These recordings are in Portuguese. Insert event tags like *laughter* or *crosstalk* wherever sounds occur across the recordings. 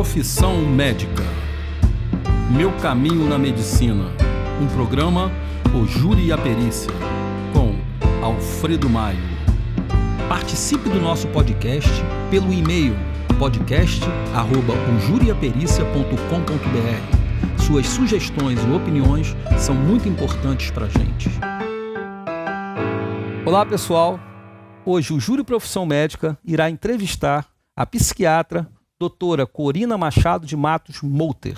Profissão Médica. Meu caminho na medicina. Um programa O Júri e a Perícia, com Alfredo Maio. Participe do nosso podcast pelo e-mail podcast@ojuriapericia.com.br. Suas sugestões e opiniões são muito importantes para a gente. Olá, pessoal. Hoje o Júri Profissão Médica irá entrevistar a psiquiatra doutora Corina Machado de Matos Mouter.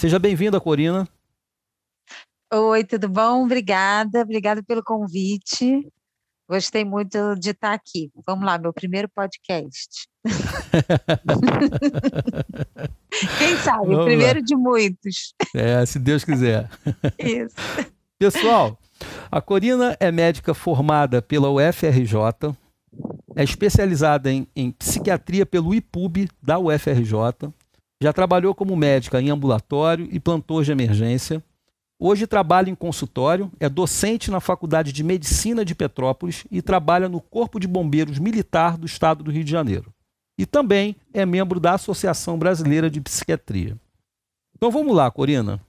Seja bem-vinda, Corina. Oi, tudo bom? Obrigada, obrigada pelo convite. Gostei muito de estar aqui. Vamos lá, meu primeiro podcast. *laughs* Quem sabe, Vamos o primeiro lá. de muitos. É, se Deus quiser. Isso. Pessoal, a Corina é médica formada pela UFRJ, é especializada em, em psiquiatria pelo IPUB da UFRJ. Já trabalhou como médica em ambulatório e plantões de emergência. Hoje trabalha em consultório, é docente na Faculdade de Medicina de Petrópolis e trabalha no Corpo de Bombeiros Militar do Estado do Rio de Janeiro. E também é membro da Associação Brasileira de Psiquiatria. Então vamos lá, Corina.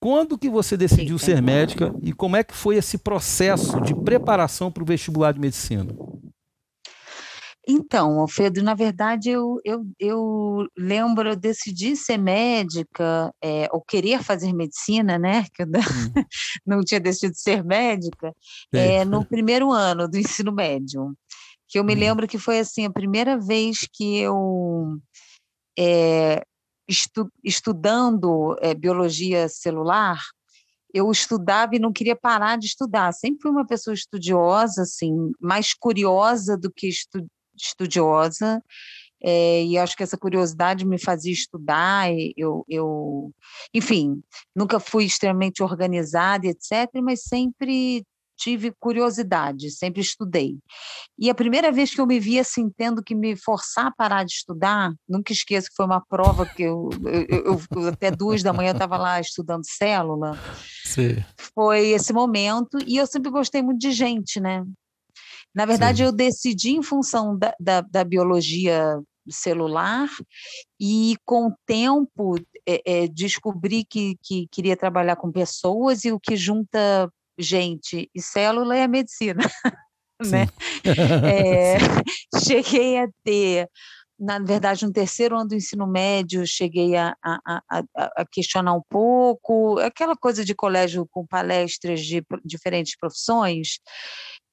Quando que você decidiu ser médica e como é que foi esse processo de preparação para o vestibular de medicina? Então, Alfredo, na verdade, eu, eu, eu lembro, eu decidi ser médica, é, ou querer fazer medicina, né? *laughs* Que eu hum. não tinha decidido ser médica, é, no primeiro ano do ensino médio. Que eu me hum. lembro que foi assim, a primeira vez que eu, é, estu, estudando é, biologia celular, eu estudava e não queria parar de estudar. Sempre fui uma pessoa estudiosa, assim, mais curiosa do que estu, estudiosa, é, e acho que essa curiosidade me fazia estudar, eu, eu, enfim, nunca fui extremamente organizada, etc., mas sempre tive curiosidade, sempre estudei. E a primeira vez que eu me vi assim, tendo que me forçar a parar de estudar, nunca esqueço que foi uma prova que eu, eu, eu até duas da manhã eu estava lá estudando célula. Sim. Foi esse momento, e eu sempre gostei muito de gente, né? Na verdade, Sim. eu decidi em função da, da, da, biologia celular e, com o tempo, é, é, descobri que, que queria trabalhar com pessoas e o que junta gente e célula é a medicina. *laughs* né? É, *laughs* *laughs* cheguei a ter na verdade, no terceiro ano do ensino médio, cheguei a, a, a, a, questionar um pouco, aquela coisa de colégio com palestras de diferentes profissões.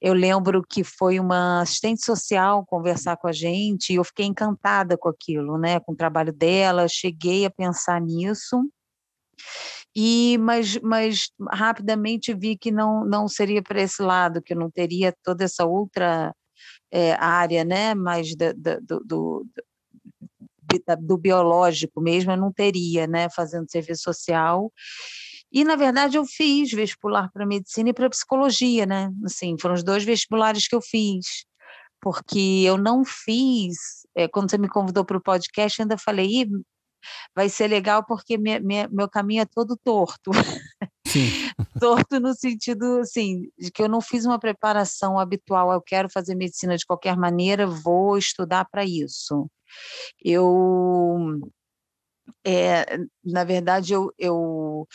Eu lembro que foi uma assistente social conversar com a gente e eu fiquei encantada com aquilo, né, com o trabalho dela, cheguei a pensar nisso. E mas, mas rapidamente vi que não não seria para esse lado, que eu não teria toda essa outra é, área, né, mais da, da, do, do, do biológico mesmo, eu não teria, né, fazendo serviço social. E, na verdade, eu fiz vestibular para medicina e para psicologia, né? Assim, foram os dois vestibulares que eu fiz. Porque eu não fiz, é, quando você me convidou para o podcast, ainda falei, vai ser legal porque minha, minha, meu caminho é todo torto. Sim. *laughs* torto no sentido, assim, de que eu não fiz uma preparação habitual, eu quero fazer medicina de qualquer maneira, vou estudar para isso. Eu, é, na verdade, eu, eu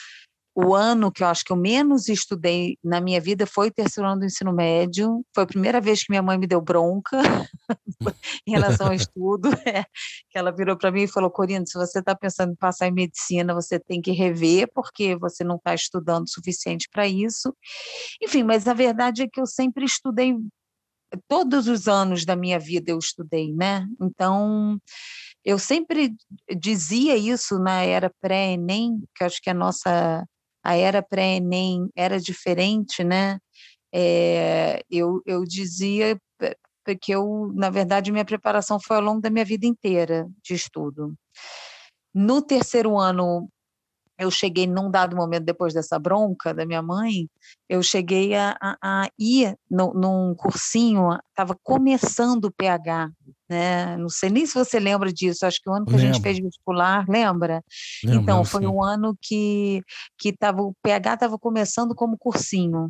o ano que eu acho que eu menos estudei na minha vida foi o terceiro ano do ensino médio. Foi a primeira vez que minha mãe me deu bronca *laughs* em relação ao estudo. *laughs* É, que ela virou para mim e falou: Corina, se você está pensando em passar em medicina, você tem que rever, porque você não está estudando o suficiente para isso. Enfim, mas a verdade é que eu sempre estudei, todos os anos da minha vida eu estudei, né? Então. Eu sempre dizia isso na era pré-ENEM, que acho que a nossa a era pré-ENEM era diferente, né? É, eu, eu dizia que eu, na verdade, minha preparação foi ao longo da minha vida inteira de estudo. No terceiro ano, eu cheguei num dado momento depois dessa bronca da minha mãe, eu cheguei a, a, a ir no, num cursinho, estava começando o PH né? Não sei nem se você lembra disso, acho que o ano que Lembro. a gente fez vestibular, lembra? Lembro, então, foi sim. um ano que, que tava, o PH estava começando como cursinho.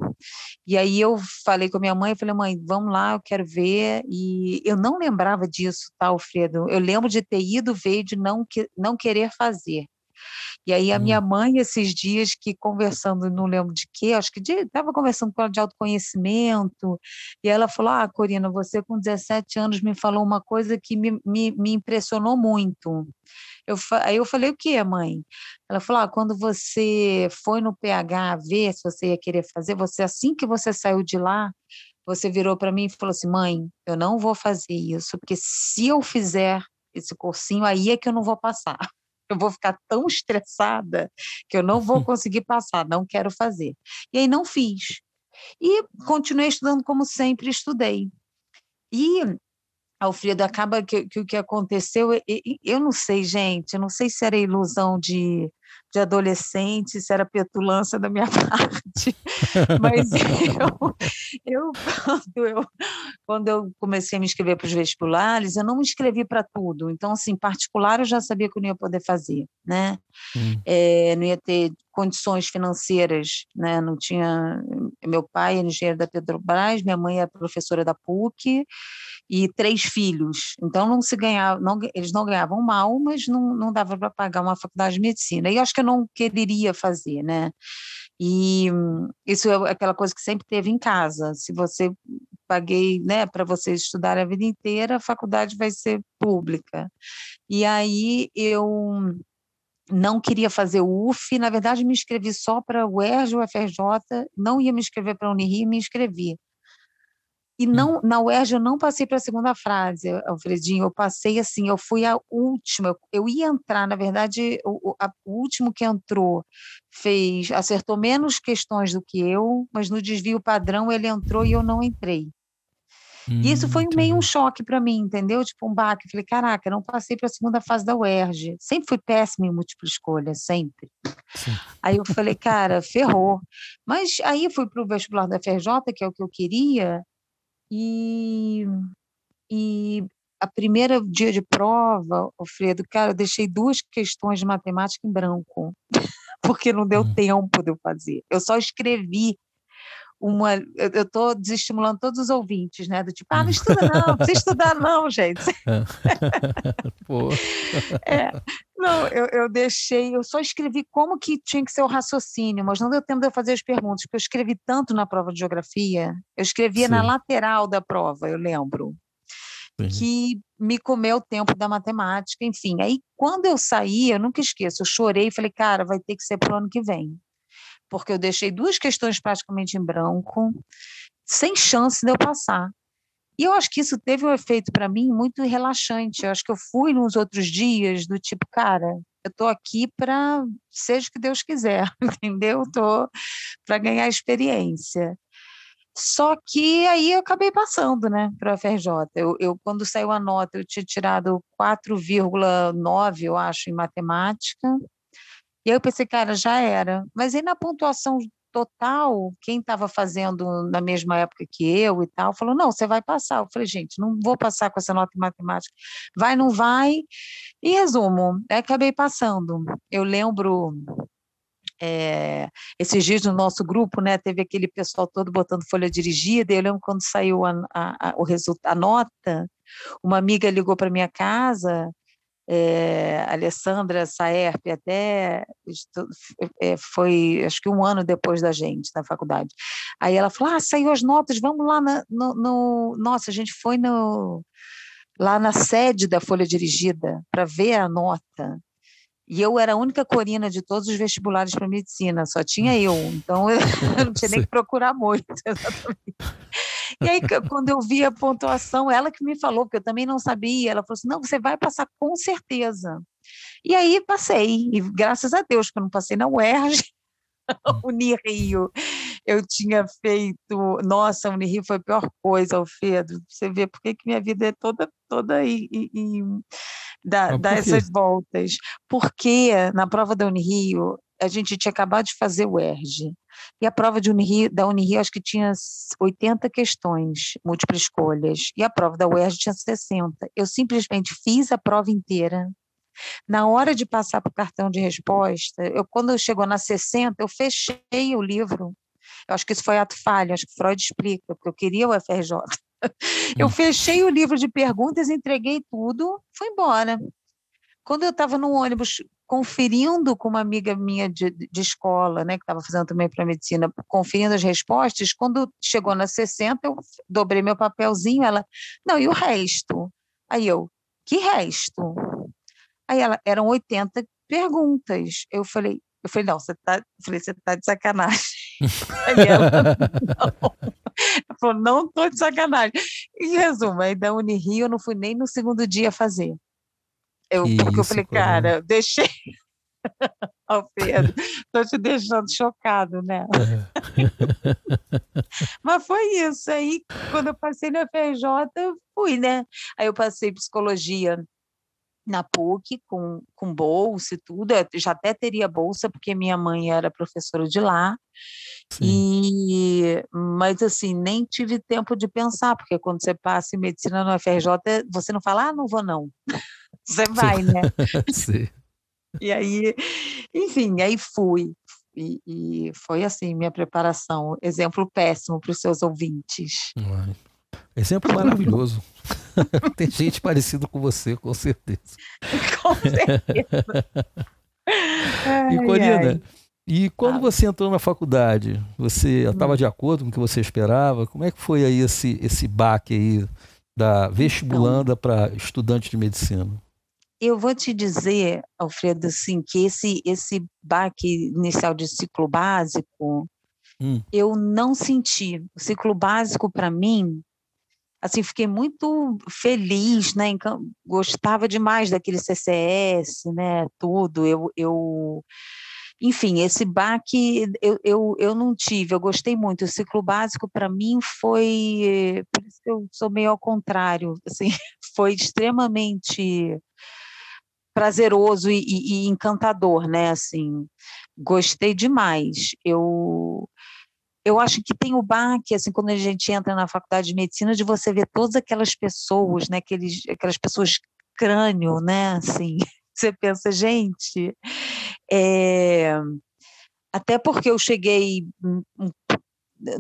E aí eu falei com a minha mãe, falei, mãe, vamos lá, eu quero ver. E eu não lembrava disso, tá, Alfredo? Eu lembro de ter ido ver de não, que, não querer fazer. E aí a minha hum. mãe, esses dias que conversando, não lembro de quê, acho que estava conversando com ela de autoconhecimento, e ela falou, ah, Corina, você com 17 anos me falou uma coisa que me, me, me impressionou muito. Eu, aí eu falei, o que, mãe? Ela falou, ah, quando você foi no PH ver se você ia querer fazer, você assim que você saiu de lá, você virou para mim e falou assim, mãe, eu não vou fazer isso, porque se eu fizer esse cursinho, aí é que eu não vou passar eu vou ficar tão estressada que eu não vou *laughs* conseguir passar, não quero fazer. E aí não fiz. E continuei estudando como sempre estudei. E Alfredo, acaba que, que o que aconteceu, eu, eu não sei, gente, eu não sei se era ilusão de, de adolescente, se era petulância da minha *laughs* parte, mas eu, *laughs* eu, quando eu, quando eu comecei a me inscrever para os vestibulares, eu não me inscrevi para tudo, então, assim, particular eu já sabia que eu não ia poder fazer, né, hum. é, não ia ter condições financeiras, né, não tinha, meu pai é engenheiro da Petrobras, minha mãe é professora da PUC, e três filhos. Então não se ganhava, não, eles não ganhavam mal, mas não, não dava para pagar uma faculdade de medicina. E acho que eu não quereria fazer, né? E isso é aquela coisa que sempre teve em casa. Se você paguei, né, para você estudar a vida inteira, a faculdade vai ser pública. E aí eu não queria fazer o UF, na verdade me inscrevi só para o UERJ, o FRJ, não ia me inscrever para a Unirio, me inscrevi. E hum. não, na UERJ eu não passei para a segunda frase, Alfredinho, eu passei assim, eu fui a última, eu ia entrar, na verdade, o, a, o último que entrou fez, acertou menos questões do que eu, mas no desvio padrão ele entrou e eu não entrei. Hum, e isso foi entendi. meio um choque para mim, entendeu? Tipo um baque. Falei, caraca, não passei para a segunda fase da UERJ. Sempre fui péssima em múltipla escolha, sempre. Sim. Aí eu falei, cara, ferrou. Mas aí fui para o vestibular da FRJ, que é o que eu queria, e, e a primeira dia de prova, Alfredo, cara, eu deixei duas questões de matemática em branco, *laughs* porque não deu hum. tempo de eu fazer. Eu só escrevi uma. Eu estou desestimulando todos os ouvintes, né? Do tipo, ah, não estuda não, não precisa estudar, não, gente. *laughs* é, não, eu, eu deixei, eu só escrevi como que tinha que ser o raciocínio, mas não deu tempo de eu fazer as perguntas, porque eu escrevi tanto na prova de geografia, eu escrevia Sim. na lateral da prova, eu lembro. Sim. Que me comeu o tempo da matemática, enfim. Aí, quando eu saí, eu nunca esqueço, eu chorei e falei, cara, vai ter que ser para o ano que vem porque eu deixei duas questões praticamente em branco, sem chance de eu passar. E eu acho que isso teve um efeito para mim muito relaxante. Eu acho que eu fui nos outros dias do tipo, cara, eu estou aqui para seja o que Deus quiser, *laughs* entendeu? Estou para ganhar experiência. Só que aí eu acabei passando, né, para a FRJ. Eu, eu, quando saiu a nota, eu tinha tirado 4,9, eu acho, em matemática, e aí eu pensei, cara, já era. Mas aí na pontuação total, quem estava fazendo na mesma época que eu e tal, falou: não, você vai passar. Eu falei, gente, não vou passar com essa nota em matemática. Vai, não vai. E resumo, acabei passando. Eu lembro. É, esses dias no nosso grupo, né, teve aquele pessoal todo botando folha dirigida, e eu lembro quando saiu a, a, a o resultado, a nota, uma amiga ligou para minha casa é, Alessandra Saerp até é, foi, acho que um ano depois da gente na faculdade. Aí ela falou: ah, saiu as notas, vamos lá na, no, no, Nossa, a gente foi no, lá na sede da Folha Dirigida para ver a nota. E eu era a única corina de todos os vestibulares para medicina, só tinha eu, então eu *laughs* não tinha nem que procurar muito, *laughs* exatamente. E aí, quando eu vi a pontuação, ela que me falou, porque eu também não sabia, ela falou assim: não, você vai passar com certeza. E aí passei, e graças a Deus que eu não passei na UERJ, *laughs* Unirio. Eu tinha feito, nossa, Unirio foi a pior coisa, Alfredo. Você vê por que minha vida é toda, toda e, dá, dá essas voltas. Porque na prova da Unirio, a gente tinha acabado de fazer o ERG. E a prova de Unirio, da Unirio, acho que tinha 80 questões, múltiplas escolhas. E a prova da UERJ tinha 60. Eu simplesmente fiz a prova inteira. Na hora de passar para o cartão de resposta, eu, quando chegou na 60, eu fechei o livro. Eu acho que isso foi ato falho, acho que Freud explica, porque eu queria o FRJ. *laughs* Eu hum. fechei o livro de perguntas, entreguei tudo, fui embora. Quando eu estava no ônibus conferindo com uma amiga minha de, de escola, né, que estava fazendo também para medicina, conferindo as respostas, quando chegou na 60, eu dobrei meu papelzinho, ela, não, e o resto? Aí eu, que resto? Aí ela, eram 80 perguntas. Eu falei, eu falei, não, você tá, falei, você tá de sacanagem. *laughs* Aí ela, não. Ela falou, não tô de sacanagem. Em resumo, aí da Unirio eu não fui nem no segundo dia fazer. Eu, porque eu falei, cara, deixei. *laughs* Alfredo, estou te deixando chocado, né? É. Mas foi isso. Aí, quando eu passei na FRJ, eu fui, né? Aí eu passei psicologia na PUC com, com bolsa e tudo. Eu já até teria bolsa, porque minha mãe era professora de lá. Sim. E, mas assim, nem tive tempo de pensar, porque quando você passa em medicina no FRJ, você não fala, ah, não vou não. Você *laughs* vai, né? *laughs* Sim. E aí, enfim, aí fui. E, e, foi assim minha preparação. Exemplo péssimo para os seus ouvintes. Exemplo maravilhoso. *laughs* Tem gente parecida com você, com certeza. com certeza. e Corina, e quando ah. você entrou na faculdade, você estava hum. de acordo com o que você esperava? Como é que foi aí esse, esse baque aí da vestibulanda então, para estudante de medicina? Eu vou te dizer, Alfredo, assim, que esse, esse baque inicial de ciclo básico, hum. eu não senti. O ciclo básico, para mim, assim, fiquei muito feliz, né? Gostava demais daquele CCS, né? Tudo. Eu, eu enfim, esse baque eu, eu, eu não tive, eu gostei muito. O ciclo básico, para mim, foi. Por isso que eu sou meio ao contrário, assim, *laughs* foi extremamente prazeroso e, e, encantador, né? Assim, gostei demais. Eu eu acho que tem o baque, assim, quando a gente entra na faculdade de medicina, de você ver todas aquelas pessoas, né? Aqueles, aquelas pessoas crânio, né? Assim, *laughs* você pensa, gente, é... até porque eu cheguei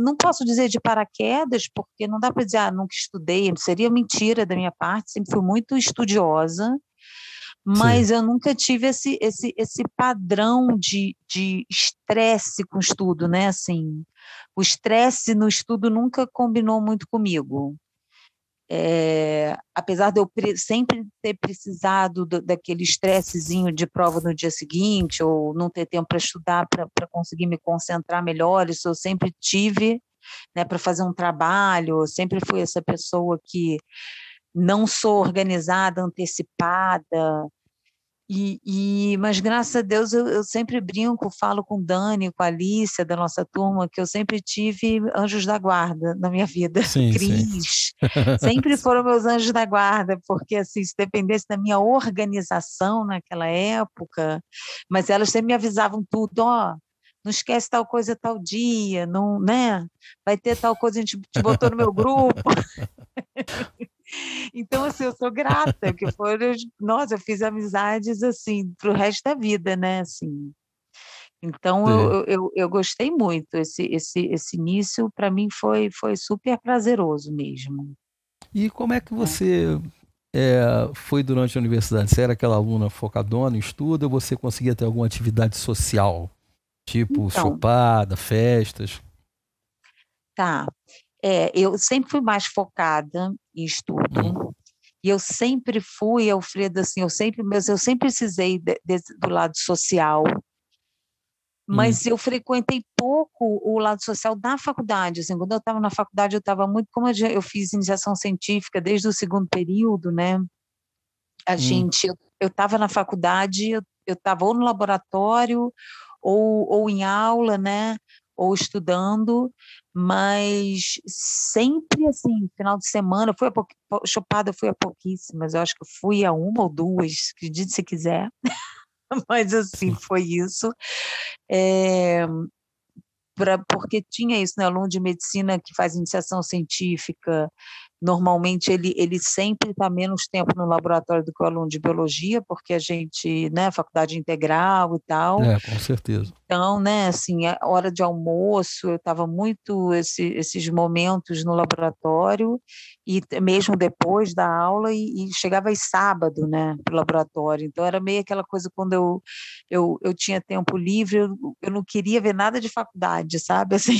não posso dizer de paraquedas, porque não dá para dizer, ah, nunca estudei, seria mentira da minha parte, sempre fui muito estudiosa, mas Sim. eu nunca tive esse, esse, esse padrão de estresse com estudo, né? Assim, o estresse no estudo nunca combinou muito comigo. É, apesar de eu sempre ter precisado do, daquele estressezinho de prova no dia seguinte, ou não ter tempo para estudar, para conseguir me concentrar melhor, isso eu sempre tive né, para fazer um trabalho, eu sempre fui essa pessoa que não sou organizada, antecipada, e, e, mas graças a Deus eu, eu, sempre brinco, falo com Dani, com a Alicia da nossa turma, que eu sempre tive anjos da guarda na minha vida. Sim, Cris, sim. *laughs* sempre foram meus anjos da guarda, porque assim, se dependesse da minha organização naquela época, mas elas sempre me avisavam tudo, ó, oh, não esquece tal coisa tal dia, não, né? Vai ter tal coisa, a gente te botou no meu grupo. *laughs* *laughs* Então, assim, eu sou grata, que foram, nossa, eu fiz amizades, assim, para o resto da vida, né, assim. Então, eu, eu, eu, gostei muito, esse, esse, esse início, para mim, foi, foi super prazeroso mesmo. E como é que é. você é, foi durante a universidade? Você era aquela aluna focadona em estudo ou você conseguia ter alguma atividade social? Tipo, então, chupada, festas? Tá. É, eu sempre fui mais focada em estudo. E eu sempre fui, Alfredo, assim, eu sempre, mas eu sempre precisei de, de, do lado social, mas hum. eu frequentei pouco o lado social da faculdade. Assim, quando eu estava na faculdade, eu estava muito, como eu fiz iniciação científica desde o segundo período, né? A hum. gente, eu estava na faculdade, eu estava ou no laboratório ou, ou em aula, né? Ou estudando, mas sempre assim, final de semana, fui a pou... chopada, fui a pouquíssimas, eu acho que fui a uma ou duas, acredite se quiser. *laughs* mas assim, foi isso. É, pra, porque tinha isso, né? Aluno de medicina que faz iniciação científica, normalmente ele, ele sempre está menos tempo no laboratório do que o aluno de biologia, porque a gente, né, faculdade integral e tal. É, com certeza. Então, né, assim, a hora de almoço, eu estava muito esse, esses momentos no laboratório e mesmo depois da aula e, e chegava às sábado, né, para o laboratório. Então era meio aquela coisa quando eu eu, eu tinha tempo livre, eu, eu não queria ver nada de faculdade, sabe? *laughs* Assim,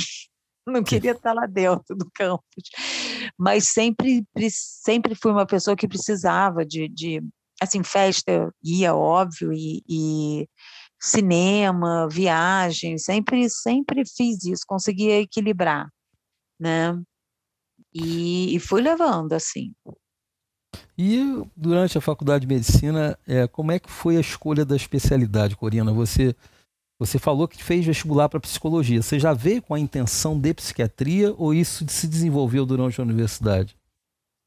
*laughs* não queria estar lá dentro do campus, mas sempre, sempre fui uma pessoa que precisava de, de assim, festa ia, óbvio, e, e cinema, viagem, sempre, sempre fiz isso, conseguia equilibrar, né? E, e fui levando, assim. E durante a faculdade de medicina, é, como é que foi a escolha da especialidade, Corina? Você você falou que fez vestibular para psicologia. Você já veio com a intenção de psiquiatria ou isso se desenvolveu durante a universidade?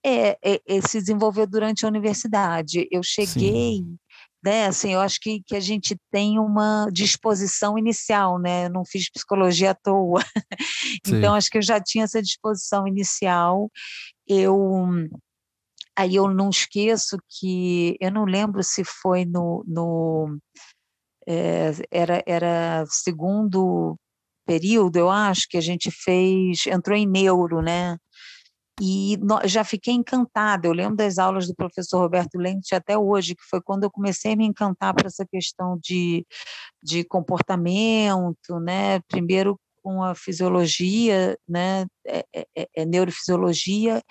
É, é, é se desenvolveu durante a universidade. Eu cheguei, Sim. né? Assim, eu acho que, que a gente tem uma disposição inicial, né? Eu não fiz psicologia à toa. *laughs* então, acho que eu já tinha essa disposição inicial. Eu aí eu não esqueço que eu não lembro se foi no, no é, era, era segundo período, eu acho, que a gente fez, entrou em neuro, né? E no, já fiquei encantada. Eu lembro das aulas do professor Roberto Lente até hoje, que foi quando eu comecei a me encantar para essa questão de, de comportamento, né? Primeiro com a fisiologia, né? É, é, é, é neurofisiologia,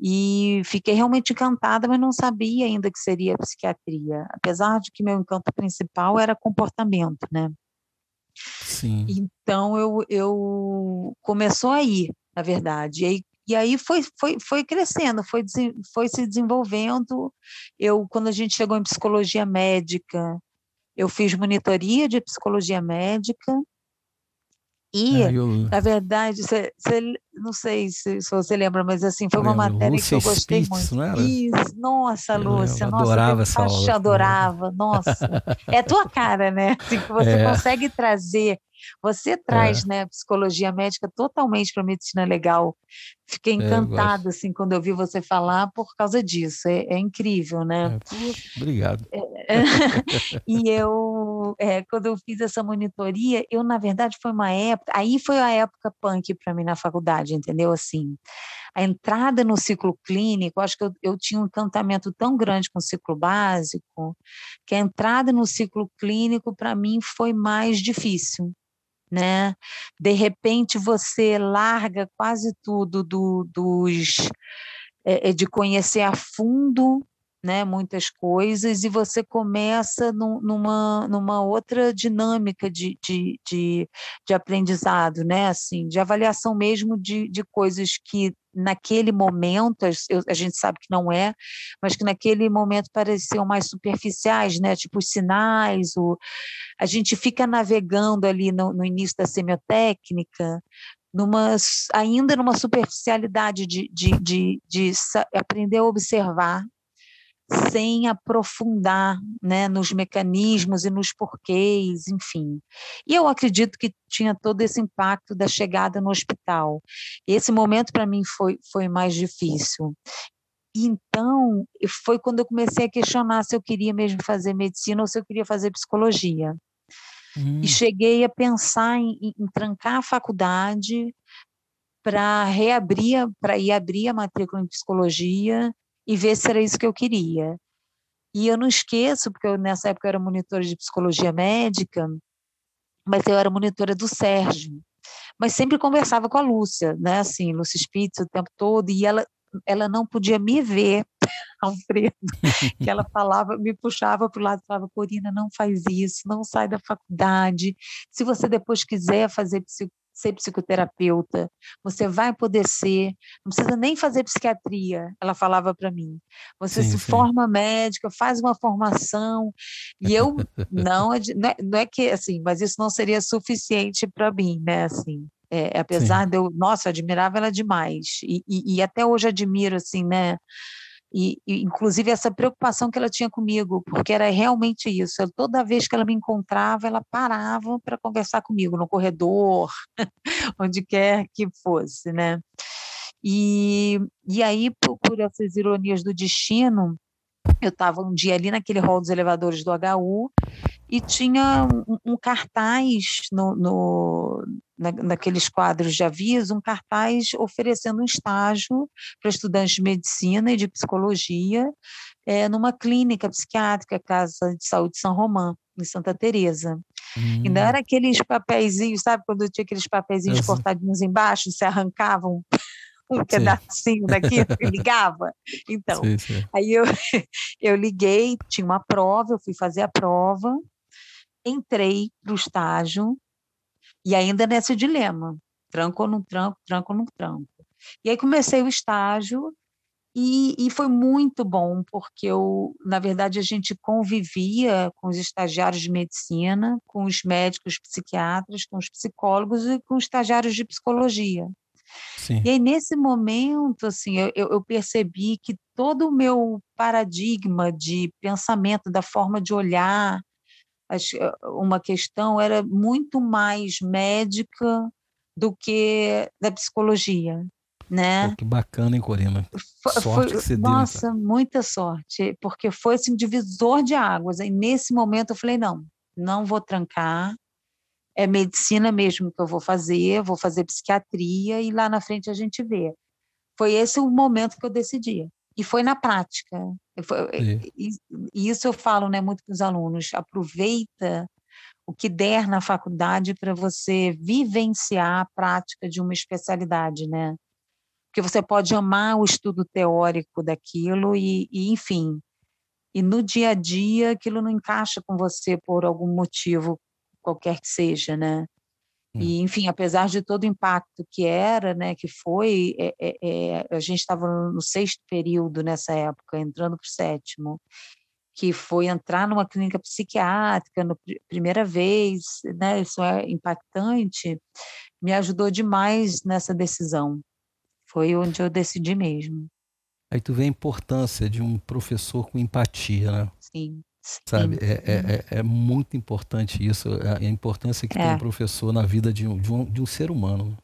e fiquei realmente encantada, mas não sabia ainda que seria psiquiatria, apesar de que meu encanto principal era comportamento, né? Sim. Então eu, eu começou aí, na verdade. E aí, e aí foi, foi, foi crescendo, foi, foi se desenvolvendo. Eu, quando a gente chegou em psicologia médica, eu fiz monitoria de psicologia médica, e, é, eu... na verdade, cê, cê, não sei se, se, você lembra, mas assim, foi uma matéria Lúcia que eu gostei Spitz, muito. Não era? Isso, nossa, Lúcia, eu nossa, adorava essa aula. adorava, nossa. É a tua cara, né? Assim, que você é. consegue trazer você traz, é. né, psicologia médica totalmente para medicina legal. Fiquei é, encantada, assim, quando eu vi você falar por causa disso. É, é incrível, né? É, obrigado. *laughs* E eu, quando eu fiz essa monitoria, eu, na verdade, foi uma época. Aí foi a época punk para mim na faculdade, entendeu? Assim, a entrada no ciclo clínico, acho que eu, eu tinha um encantamento tão grande com o ciclo básico, que a entrada no ciclo clínico, para mim, foi mais difícil né? De repente você larga quase tudo do, dos é, de conhecer a fundo né, muitas coisas, e você começa num, numa, numa outra dinâmica de, de, de, de, aprendizado, né, assim, de avaliação mesmo de, de coisas que naquele momento, a gente sabe que não é, mas que naquele momento pareciam mais superficiais, né, tipo os sinais, o, a gente fica navegando ali no, no início da semiotécnica, numa, ainda numa superficialidade de, de, de, de aprender a observar sem aprofundar né, nos mecanismos e nos porquês, enfim. E eu acredito que tinha todo esse impacto da chegada no hospital. Esse momento para mim foi, foi mais difícil. Então, foi quando eu comecei a questionar se eu queria mesmo fazer medicina ou se eu queria fazer psicologia. Hum. E cheguei a pensar em, em trancar a faculdade para reabrir, para ir abrir a matrícula em psicologia e ver se era isso que eu queria. E eu não esqueço, porque eu, nessa época eu era monitora de psicologia médica, mas eu era monitora do Sérgio. Mas sempre conversava com a Lúcia, né? Assim, Lúcia Spitz o tempo todo, e ela, ela não podia me ver, *laughs* Alfredo, que ela falava, me puxava para o lado e falava, Corina, não faz isso, não sai da faculdade. Se você depois quiser fazer ser psicoterapeuta, você vai poder ser, não precisa nem fazer psiquiatria, ela falava para mim. Você sim, se sim. forma médica, faz uma formação, e eu não, não é, não é que assim, mas isso não seria suficiente para mim, né, assim. É, apesar sim. de eu, nossa, eu admirava ela demais, e, e, e até hoje admiro, assim, né, E, e, inclusive essa preocupação que ela tinha comigo, porque era realmente isso. Eu, toda vez que ela me encontrava, ela parava para conversar comigo no corredor, *laughs* onde quer que fosse, né? E, e aí, por, por essas ironias do destino, eu estava um dia ali naquele hall dos elevadores do HU e tinha um, um cartaz no, no na, naqueles quadros de aviso, um cartaz oferecendo um estágio para estudantes de medicina e de psicologia é, numa clínica psiquiátrica, Casa de Saúde São Romão, em Santa Teresa. Hum. E não era aqueles papeizinhos, sabe, quando tinha aqueles papeizinhos cortadinhos embaixo, se arrancavam um *laughs* pedacinho daqui *laughs* e ligava. Então, sim, sim. aí eu, *laughs* eu liguei, tinha uma prova, eu fui fazer a prova, entrei para o estágio, e ainda nesse dilema, tranco ou não tranco, tranco ou não tranco. E aí comecei o estágio, e, e, foi muito bom, porque eu, na verdade, a gente convivia com os estagiários de medicina, com os médicos psiquiatras, com os psicólogos e com os estagiários de psicologia. Sim. E aí, nesse momento, assim, eu, eu percebi que todo o meu paradigma de pensamento, da forma de olhar uma questão, era muito mais médica do que da psicologia. Né? Pô, que bacana, hein, Corina? Sorte foi, que você nossa, deu, muita sorte, porque foi assim, divisor de águas. E nesse momento eu falei: não, não vou trancar, é medicina mesmo que eu vou fazer, vou fazer psiquiatria e lá na frente a gente vê. Foi esse o momento que eu decidi. E foi na prática. E, e, isso eu falo né, muito para os alunos: aproveita o que der na faculdade para você vivenciar a prática de uma especialidade, né? Porque você pode amar o estudo teórico daquilo e, e enfim, e no dia a dia aquilo não encaixa com você por algum motivo qualquer que seja, né? Hum. E, enfim, apesar de todo o impacto que era, né, que foi, é, é, é a gente estava no sexto período nessa época, entrando para o sétimo, que foi entrar numa clínica psiquiátrica na primeira vez, né, isso é impactante, me ajudou demais nessa decisão. Foi onde eu decidi mesmo. Aí tu vê a importância de um professor com empatia, né? Sim. Sabe, é, é, é, é, muito importante isso, a, importância que é. tem um professor na vida de um, de um, de um ser humano.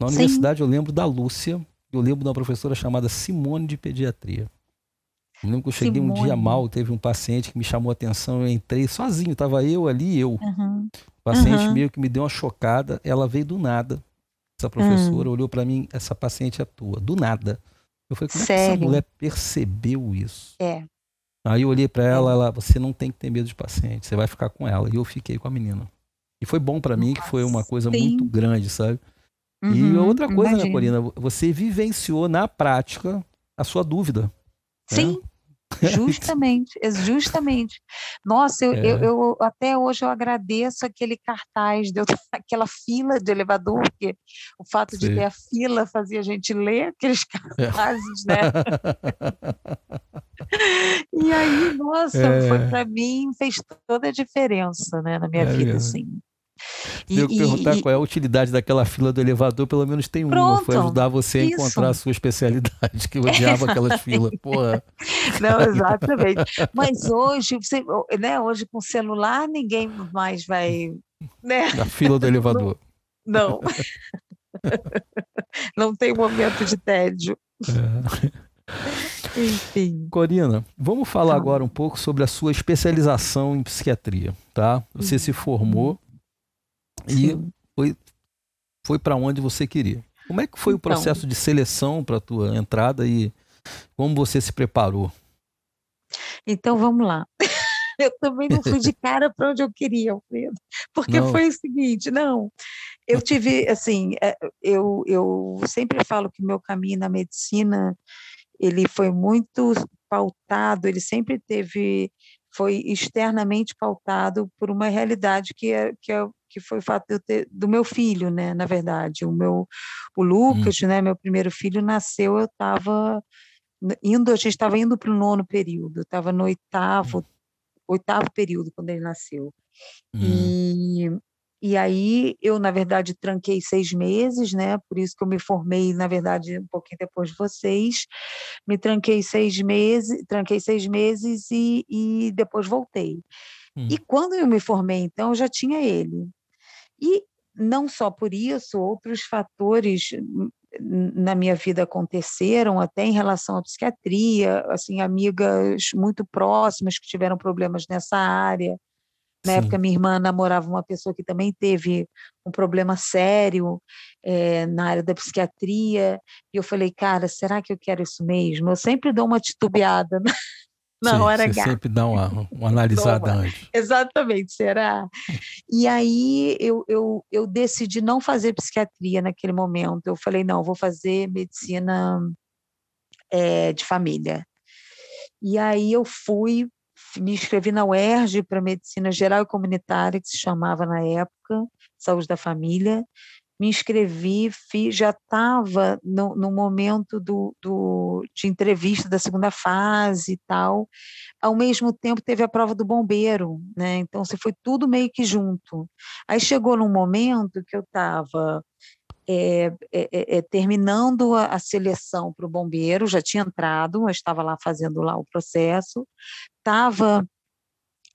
Na universidade Sim. eu lembro da Lúcia, eu lembro de uma professora chamada Simone de Pediatria. Eu lembro que eu cheguei Simone. um dia mal, teve um paciente que me chamou a atenção, eu entrei sozinho, estava eu ali eu. Uhum. O paciente uhum. meio que me deu uma chocada, ela veio do nada. Essa professora uhum. olhou para mim, essa paciente é tua, do nada. Eu falei, como Sério? é que essa mulher percebeu isso? É. Aí eu olhei para ela, ela, você não tem que ter medo de paciente, você vai ficar com ela. E eu fiquei com a menina. E foi bom para mim, que foi uma coisa Sim. muito grande, sabe? Uhum, e outra coisa, né, imagino. né, Corina? Você vivenciou na prática a sua dúvida. Né? Sim. Né? Justamente, justamente. Nossa, eu, é. eu, eu, até hoje eu agradeço aquele cartaz, de, aquela fila de elevador, porque o fato Sim. de ter a fila fazia a gente ler aqueles *laughs* é. cartazes, é. né? e aí, nossa, é. foi para mim, fez toda a diferença né, na minha é vida, mesmo. assim. Se eu perguntar e, qual é a utilidade daquela fila do elevador, pelo menos tem pronto, uma, foi ajudar você a isso. encontrar a sua especialidade, que eu odiava aquelas *laughs* filas, porra. Não, exatamente. Mas hoje, você, né, hoje com celular, ninguém mais vai... Né? Na fila do elevador. Não. Não *laughs* tem momento de tédio. É. Enfim. Corina, vamos falar agora um pouco sobre a sua especialização em psiquiatria, tá? Você uhum. se formou e foi, foi para onde você queria. Como é que foi então, o processo de seleção para a tua entrada e como você se preparou? Então vamos lá. *laughs* Eu também não fui de *laughs* cara para onde eu queria, Alfredo, porque não. foi o seguinte, não. Eu *laughs* tive, assim, é, eu, eu sempre falo que meu caminho na medicina ele foi muito pautado, ele sempre teve foi externamente pautado por uma realidade que é, que é que foi o fato de ter, do meu filho, né, na verdade, o meu o Lucas, hum. né, meu primeiro filho nasceu, eu estava indo, a gente estava indo para o nono período, estava no oitavo, hum. oitavo período quando ele nasceu. Hum. E e aí eu, na verdade, tranquei seis meses, né? Por isso que eu me formei, na verdade, um pouquinho depois de vocês. Me tranquei seis meses, tranquei seis meses e, e depois voltei. Hum. E quando eu me formei, então, eu já tinha ele. E não só por isso, outros fatores na minha vida aconteceram, até em relação à psiquiatria, assim, amigas muito próximas que tiveram problemas nessa área. Na Sim. época, minha irmã namorava uma pessoa que também teve um problema sério é, na área da psiquiatria. E eu falei, cara, será que eu quero isso mesmo? Eu sempre dou uma titubeada né? Na Sim, hora H. sempre dá uma, uma analisada antes. Exatamente, será? E aí eu, eu, eu decidi não fazer psiquiatria naquele momento. Eu falei, não, vou fazer medicina é, de família. E aí eu fui me inscrevi na UERJ para Medicina Geral e Comunitária, que se chamava na época, Saúde da Família. Me inscrevi, fiz, já estava no, no, momento do, do, de entrevista da segunda fase e tal. Ao mesmo tempo, teve a prova do bombeiro, né? Então, você foi tudo meio que junto. Aí chegou num momento que eu estava é, é, é, terminando a, a seleção para o bombeiro, já tinha entrado, mas estava lá fazendo lá o processo, estava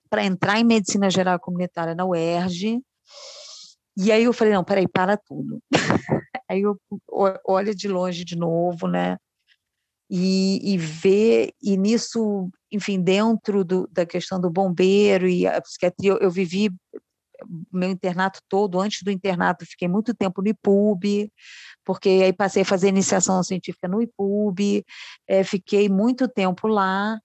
para entrar em medicina geral comunitária na UERJ, e aí eu falei, não, peraí, para tudo. *laughs* aí eu olho de longe de novo, né? E, e ver, e nisso, enfim, dentro do, da questão do bombeiro e a psiquiatria, eu, eu vivi meu internato todo, antes do internato, fiquei muito tempo no IPUB, porque aí passei a fazer iniciação científica no IPUB, é, fiquei muito tempo lá,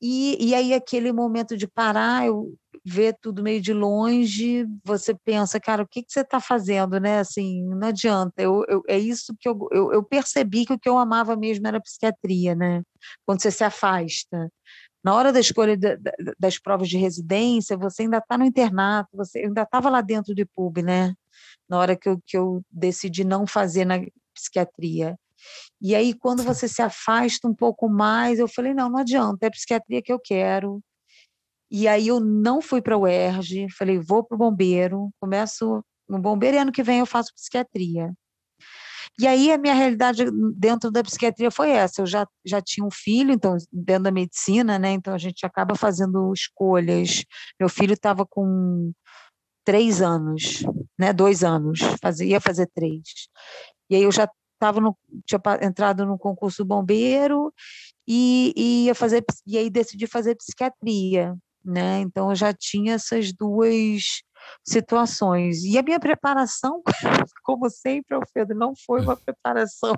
e, e aí aquele momento de parar, eu ver tudo meio de longe, você pensa, cara, o que, que você está fazendo, né? Assim, não adianta. Eu, eu, é isso que eu, eu, eu percebi que o que eu amava mesmo era psiquiatria, né? Quando você se afasta. Na hora da escolha das provas de residência, você ainda está no internato, você ainda estava lá dentro do IPUB, né? Na hora que eu, que eu decidi não fazer na psiquiatria. E aí, quando você se afasta um pouco mais, eu falei: não, não adianta, é psiquiatria que eu quero. E aí, eu não fui para o UERJ, falei: vou para o bombeiro, começo no bombeiro e ano que vem eu faço psiquiatria. E aí a minha realidade dentro da psiquiatria foi essa. Eu já, já tinha um filho, então, dentro da medicina, né? Então a gente acaba fazendo escolhas. Meu filho estava com três anos, né? Dois anos, fazia, ia fazer três. E aí eu já estava tinha entrado no concurso bombeiro e, e ia fazer e aí decidi fazer psiquiatria, né? Então eu já tinha essas duas situações. E a minha preparação, *laughs* como sempre, Alfredo, não foi uma preparação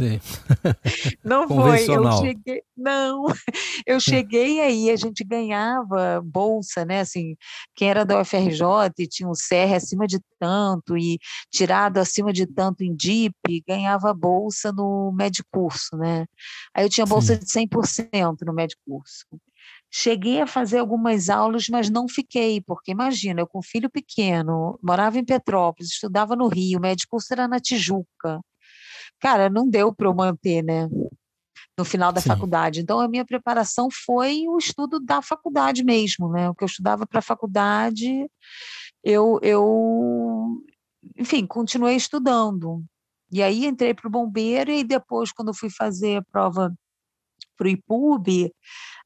Sim. *laughs* Não foi, eu cheguei, não, *laughs* eu cheguei aí, a gente ganhava bolsa, né, assim, quem era da UFRJ e tinha um CR acima de tanto e tirado acima de tanto em DIP, ganhava bolsa no Medicurso, né, aí eu tinha bolsa Sim. de 100% no Medicurso. Cheguei a fazer algumas aulas, mas não fiquei, porque imagina, eu com filho pequeno, morava em Petrópolis, estudava no Rio, o médico era na Tijuca. Cara, não deu para eu manter, né? No final da Sim. faculdade. Então, a minha preparação foi o estudo da faculdade mesmo, né? O que eu estudava para a faculdade, eu, eu, enfim, continuei estudando. E aí entrei para o bombeiro e depois, quando fui fazer a prova para o IPUB,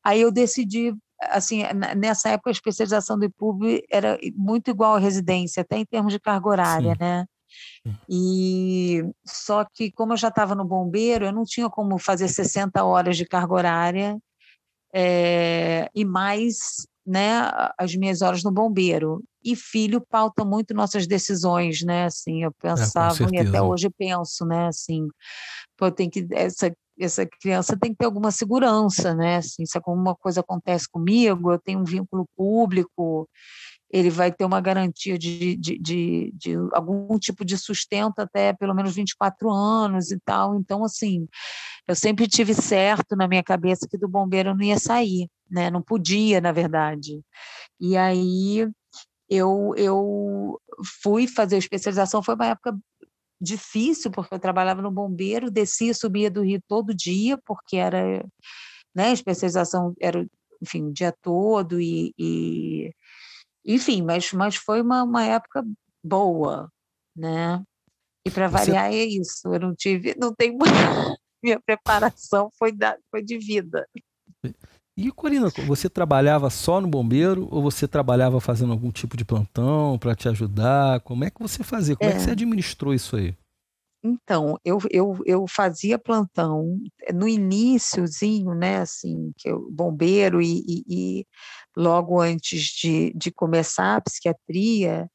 aí eu decidi assim, nessa época a especialização do IPUB era muito igual à residência, até em termos de carga horária, Sim. né? E só que como eu já estava no bombeiro, eu não tinha como fazer 60 horas de carga horária é, e mais né, as minhas horas no bombeiro. E filho pauta muito nossas decisões, né? Assim, eu é, pensava é, e até hoje penso, né? Assim, pô, tem que essa essa criança tem que ter alguma segurança, né? Assim, se alguma coisa acontece comigo, eu tenho um vínculo público, ele vai ter uma garantia de, de, de, de, algum tipo de sustento até pelo menos 24 anos e tal. Então, assim, eu sempre tive certo na minha cabeça que do bombeiro eu não ia sair, né? Não podia, na verdade. E aí eu, eu fui fazer especialização, foi uma época difícil, porque eu trabalhava no bombeiro, descia e subia do Rio todo dia, porque era, né, especialização era, enfim, o dia todo e, e enfim, mas, mas foi uma, uma época boa, né? E para variar Você... é isso, eu não tive, não tenho *laughs* minha preparação foi, da, foi de vida. E Corina, você trabalhava só no bombeiro ou você trabalhava fazendo algum tipo de plantão para te ajudar? Como é que você fazia? Como é. é que você administrou isso aí? Então, eu, eu, eu fazia plantão no iníciozinho, né, assim, que eu, bombeiro e, e, e logo antes de, de começar a psiquiatria,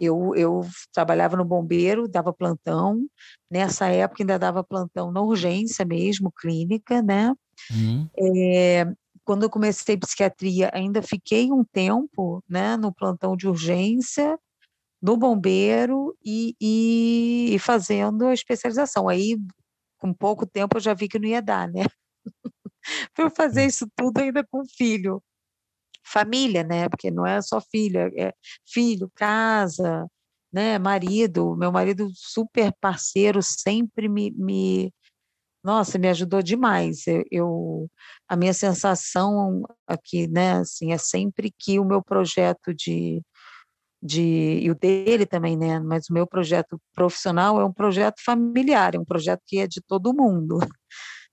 eu, eu trabalhava no bombeiro, dava plantão. Nessa época ainda dava plantão na urgência mesmo, clínica, né? Uhum. É, quando eu comecei psiquiatria, ainda fiquei um tempo, né, no plantão de urgência, no bombeiro e, e, e fazendo a especialização. Aí, com pouco tempo, eu já vi que não ia dar, né? *laughs* Para eu fazer hum. isso tudo ainda com filho família, né? Porque não é só filha, é filho, casa, né? Marido, meu marido super parceiro, sempre me, me nossa, me ajudou demais. Eu, eu, a minha sensação aqui, né, assim, é sempre que o meu projeto de de e o dele também, né? Mas o meu projeto profissional é um projeto familiar, é um projeto que é de todo mundo *laughs*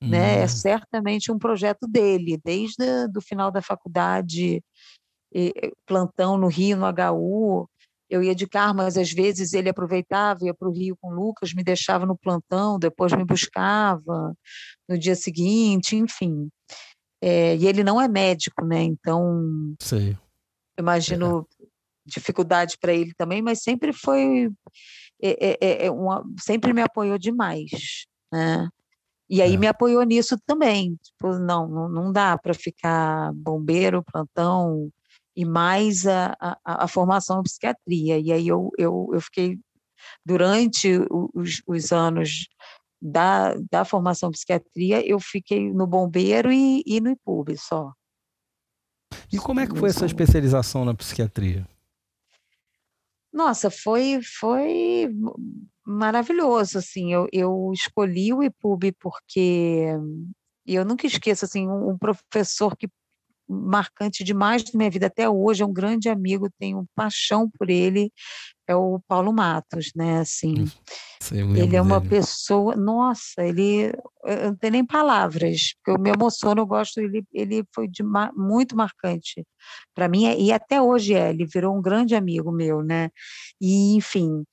né? É uhum. certamente um projeto dele, desde o final da faculdade, plantão no Rio, no HU, eu ia de carro, mas às vezes ele aproveitava, ia para o Rio com o Lucas, me deixava no plantão, depois me buscava no dia seguinte, enfim. É, e ele não é médico, né? Então, Sei. imagino é. dificuldade para ele também, mas sempre foi, é, é, é, é uma, sempre me apoiou demais, né? E aí me apoiou nisso também. Tipo, não, não, não dá para ficar bombeiro, plantão e mais a, a, a, formação em psiquiatria. E aí eu, eu, eu fiquei, durante os, os anos da, da formação em psiquiatria, eu fiquei no bombeiro e, e no IPUB só. E como é que foi essa especialização na psiquiatria? Nossa, foi, foi maravilhoso, assim, eu, eu escolhi o IPUB porque eu nunca esqueço, assim, um, um professor que marcante demais na minha vida até hoje, é um grande amigo, tenho paixão por ele, é o Paulo Matos, né, assim, ele é uma dele. pessoa, nossa, ele, eu não tenho nem palavras, porque eu me emociono, eu gosto, ele, ele foi de, muito marcante para mim, e até hoje é, ele virou um grande amigo meu, né, e enfim,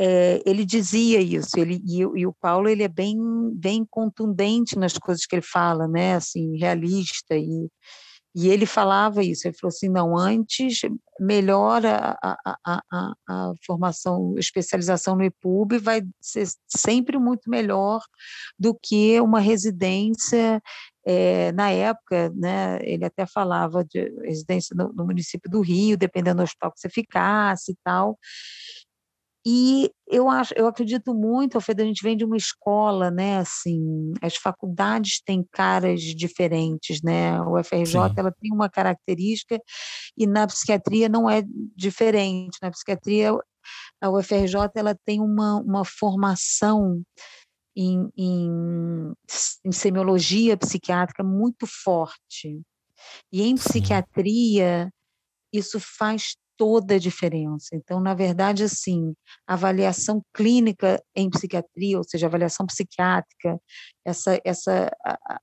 é, ele dizia isso, ele, e, e, o Paulo ele é bem, bem contundente nas coisas que ele fala, né, assim, realista, e, e ele falava isso, ele falou assim, não, antes melhora a, a, a, a formação, especialização no IPUB vai ser sempre muito melhor do que uma residência é, na época, né, ele até falava de residência no, no, município do Rio, dependendo do hospital que você ficasse e tal. E eu acho, eu acredito muito, Alfredo, a gente vem de uma escola, né? Assim, as faculdades têm caras diferentes, né? O FRJ ela tem uma característica e na psiquiatria não é diferente. Na psiquiatria, a UFRJ ela tem uma, uma formação em, em, em semiologia psiquiátrica muito forte. E em psiquiatria, isso faz toda a diferença. Então, na verdade, assim, a avaliação clínica em psiquiatria, ou seja, avaliação psiquiátrica, essa, essa a,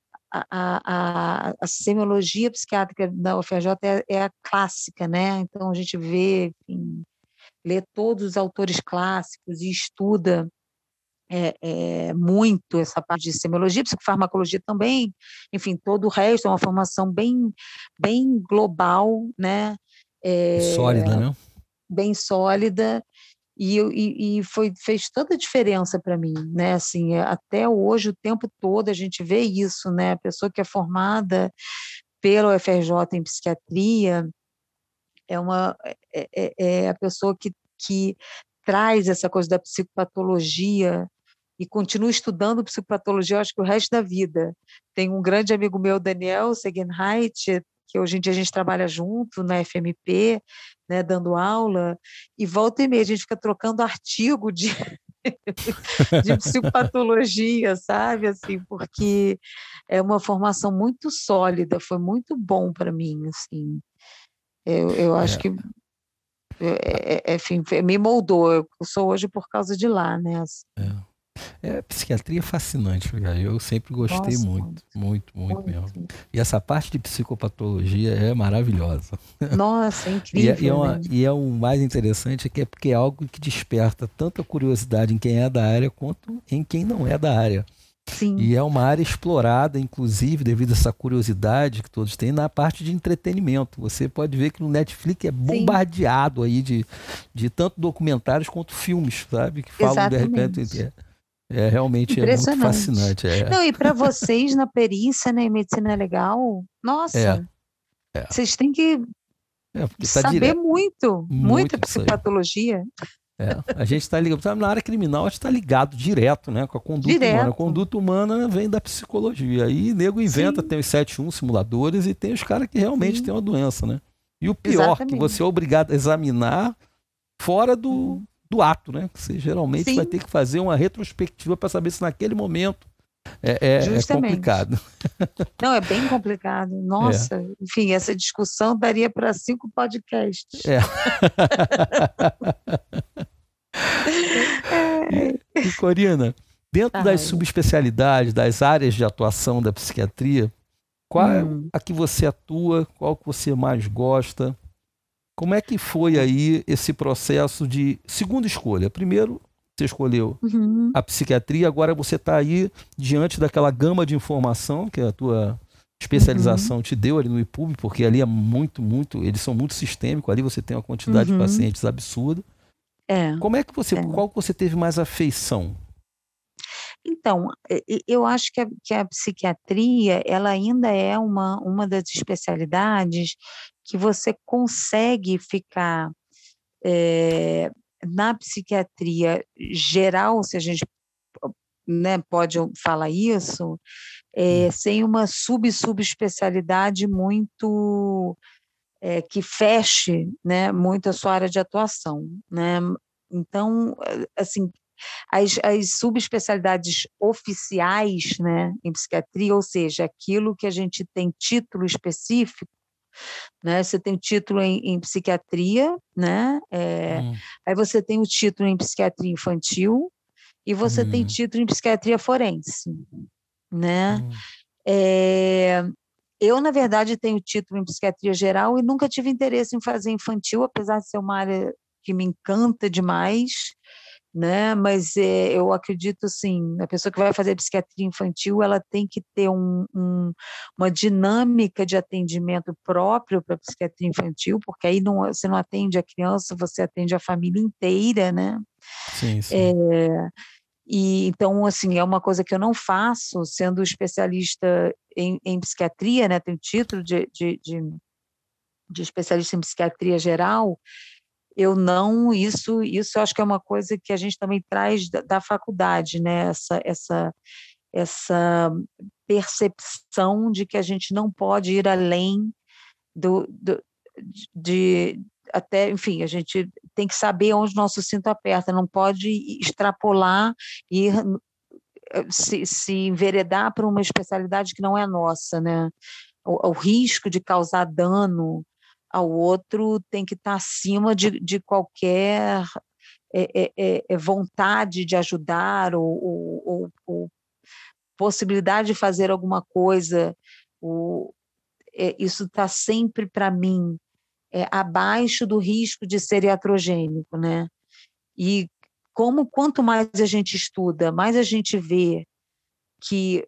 a, a, a semiologia psiquiátrica da UFRJ é, é, a clássica, né? Então, a gente vê, enfim, lê todos os autores clássicos e estuda é, é, muito essa parte de semiologia, psicofarmacologia também, enfim, todo o resto é uma formação bem, bem global, né? É, sólida, né? Bem sólida. E, e, e foi, fez toda a diferença para mim, né? Assim, é, até hoje, o tempo todo, a gente vê isso, né? A pessoa que é formada pelo FRJ em psiquiatria é uma é, é, é a pessoa que, que traz essa coisa da psicopatologia e continua estudando psicopatologia, acho que o resto da vida. Tem um grande amigo meu, Daniel Segenheit, que hoje em dia a gente trabalha junto na FMP, né, dando aula, e volta e meia a gente fica trocando artigo de, *laughs* de psicopatologia, sabe? Assim, porque é uma formação muito sólida, foi muito bom para mim, assim. Eu, eu acho é. que é, é, enfim, me moldou. Eu sou hoje por causa de lá, né? É. É, psiquiatria é fascinante, eu sempre gostei Nossa, muito, muito, muito, muito, mesmo. E essa parte de psicopatologia é maravilhosa. *laughs* Nossa, é incrível. e, é, e, é uma, e é o mais interessante é que é porque é algo que desperta tanta curiosidade em quem é da área quanto em quem não é da área. Sim. E é uma área explorada, inclusive, devido a essa curiosidade que todos têm, na parte de entretenimento. Você pode ver que no Netflix é bombardeado Sim. aí de, de tanto documentários quanto filmes, sabe? Que falam Exatamente. de repente. É, realmente é muito fascinante. É. Não, e para vocês na perícia, né, em medicina legal, nossa, é. É. vocês têm que é, tá saber dire... muito, muito, psicopatologia. É, a gente está ligado, na área criminal, a gente está ligado direto né, com a conduta direto. humana. A conduta humana vem da psicologia. Aí nego inventa, Sim. tem os 7-1 simuladores e tem os caras que realmente Sim. têm uma doença, né? E o pior, Exatamente. que você é obrigado a examinar fora do, do ato, né? Você geralmente Sim. vai ter que fazer uma retrospectiva para saber se naquele momento é, é, é, complicado. *laughs* Não, é bem complicado. Nossa, é. enfim, essa discussão daria para cinco podcasts. *laughs* É. e, e, Corina, dentro Ai. das subespecialidades, das áreas de atuação da psiquiatria, qual é hum. é a que você atua, qual que você mais gosta? Como é que foi aí esse processo de segunda escolha? Primeiro, você escolheu uhum. a psiquiatria, agora você está aí diante daquela gama de informação que a tua especialização uhum. te deu ali no IPUB, porque ali é muito, muito, eles são muito sistêmicos, ali você tem uma quantidade uhum. de pacientes absurda. É, Como é que você, é. qual você teve mais afeição? Então, eu acho que a, que a, psiquiatria, ela ainda é uma, uma das especialidades que você consegue ficar é, na psiquiatria geral, se a gente né, pode falar isso, é, sem uma sub-subespecialidade muito é, que feche né, muito a sua área de atuação. Né? Então, assim, as, as subespecialidades oficiais né, em psiquiatria, ou seja, aquilo que a gente tem título específico, né? Você tem o título em, em psiquiatria, né? É, hum. Aí você tem o título em psiquiatria infantil e você hum. tem título em psiquiatria forense, né? Hum. É, eu, na verdade, tenho título em psiquiatria geral e nunca tive interesse em fazer infantil, apesar de ser uma área que me encanta demais né? Mas é, eu acredito assim, a pessoa que vai fazer psiquiatria infantil, ela tem que ter um, um, uma dinâmica de atendimento próprio para psiquiatria infantil, porque aí não, você não atende a criança, você atende a família inteira, né? Sim, sim. É, e então, assim, é uma coisa que eu não faço, sendo especialista em, em psiquiatria, né? Tenho título de, de, de, de especialista em psiquiatria geral, eu não isso isso eu acho que é uma coisa que a gente também traz da, da faculdade né essa essa essa percepção de que a gente não pode ir além do, do de até enfim a gente tem que saber onde nosso cinto aperta não pode extrapolar e se, se enveredar para uma especialidade que não é nossa né. O, o risco de causar dano ao outro tem que estar acima de, de qualquer é, é, é, é vontade de ajudar ou, ou, ou, possibilidade de fazer alguma coisa. Ou, é, isso está sempre, para mim, é, abaixo do risco de ser iatrogênico. Né? E como quanto mais a gente estuda, mais a gente vê que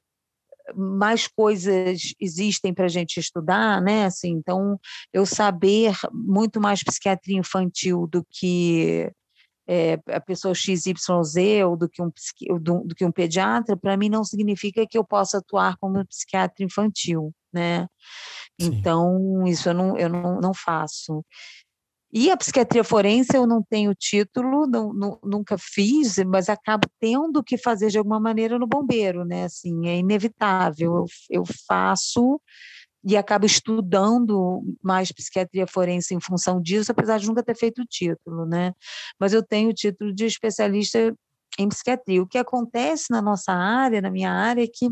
mais coisas existem para a gente estudar, né? Assim, então, eu saber muito mais psiquiatria infantil do que é, a pessoa XYZ ou do que um, do, do que um pediatra, para mim não significa que eu possa atuar como psiquiatra infantil, né? Sim. Então, isso eu não, eu não, não faço. E a psiquiatria forense eu não tenho título, não, não, nunca fiz, mas acabo tendo que fazer de alguma maneira no bombeiro, né? Assim, é inevitável. Eu, eu faço e acabo estudando mais psiquiatria forense em função disso, apesar de nunca ter feito o título, né? Mas eu tenho o título de especialista em psiquiatria. O que acontece na nossa área, na minha área, é que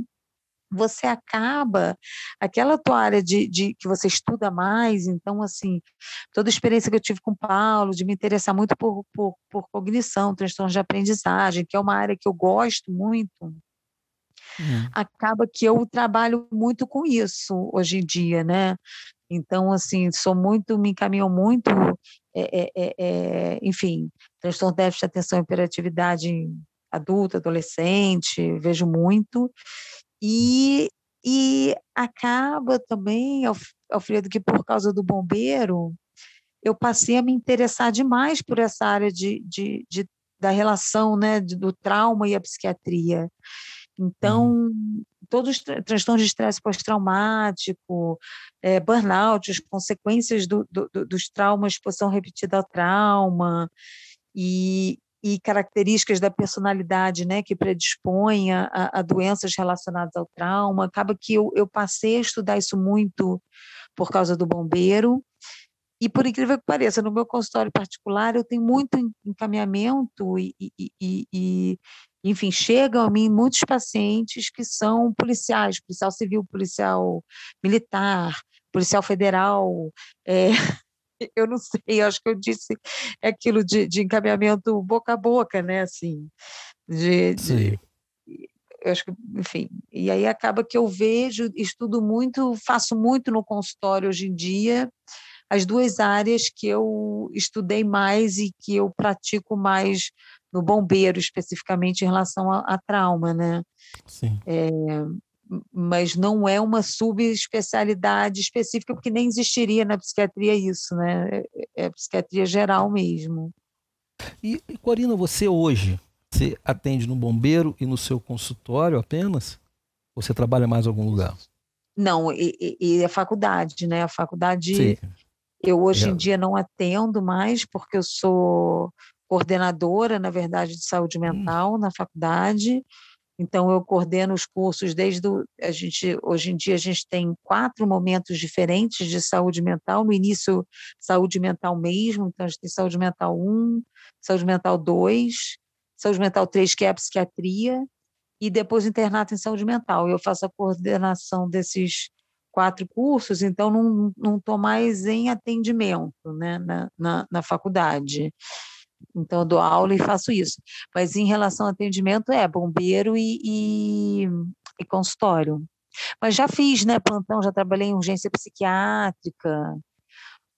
você acaba aquela tua área de, de, que você estuda mais, então assim, toda a experiência que eu tive com o Paulo, de me interessar muito por, por, por cognição, transtornos de aprendizagem, que é uma área que eu gosto muito, hum. acaba que eu trabalho muito com isso hoje em dia, né? Então, assim, sou muito, me encaminho muito, é, é, é, enfim, transtorno de déficit de atenção e hiperatividade adulta, adolescente, vejo muito, e, e acaba também, Alfredo, que por causa do bombeiro, eu passei a me interessar demais por essa área de, de, de da relação né, do trauma e a psiquiatria. Então, uhum. todos os transtornos de estresse pós-traumático, é, burnout, as consequências do, do, dos traumas, exposição repetida ao trauma, e, e características da personalidade né, que predispõem a, a, doenças relacionadas ao trauma. Acaba que eu, eu passei a estudar isso muito por causa do bombeiro. E por incrível que pareça, no meu consultório particular, eu tenho muito encaminhamento e, e, e, e enfim, chegam a mim muitos pacientes que são policiais, policial civil, policial militar, policial federal, é, *laughs* eu não sei, acho que eu disse aquilo de, de encaminhamento boca a boca, né? Assim, de, de, eu acho que, enfim, e aí acaba que eu vejo, estudo muito, faço muito no consultório hoje em dia, as duas áreas que eu estudei mais e que eu pratico mais no bombeiro, especificamente em relação a, a trauma, né? Sim. É, mas não é uma subespecialidade específica, porque nem existiria na psiquiatria isso, né? É, é psiquiatria geral mesmo. E, Corina, você hoje, você atende no bombeiro e no seu consultório apenas? Ou você trabalha mais em algum lugar? Não, e, e a faculdade, né? A faculdade, Sim. eu hoje é. em dia não atendo mais, porque eu sou coordenadora, na verdade, de saúde hum. mental hum. na faculdade, então, eu coordeno os cursos desde o, a gente hoje em dia a gente tem quatro momentos diferentes de saúde mental. No início, saúde mental mesmo, então a gente tem saúde mental 1, saúde mental 2, saúde mental 3, que é a psiquiatria, e depois internato em saúde mental. Eu faço a coordenação desses quatro cursos, então não estou mais em atendimento né, na, na, na faculdade. Então, eu dou aula e faço isso. Mas em relação ao atendimento, é bombeiro e, e, e consultório. Mas já fiz, né, plantão, já trabalhei em urgência psiquiátrica.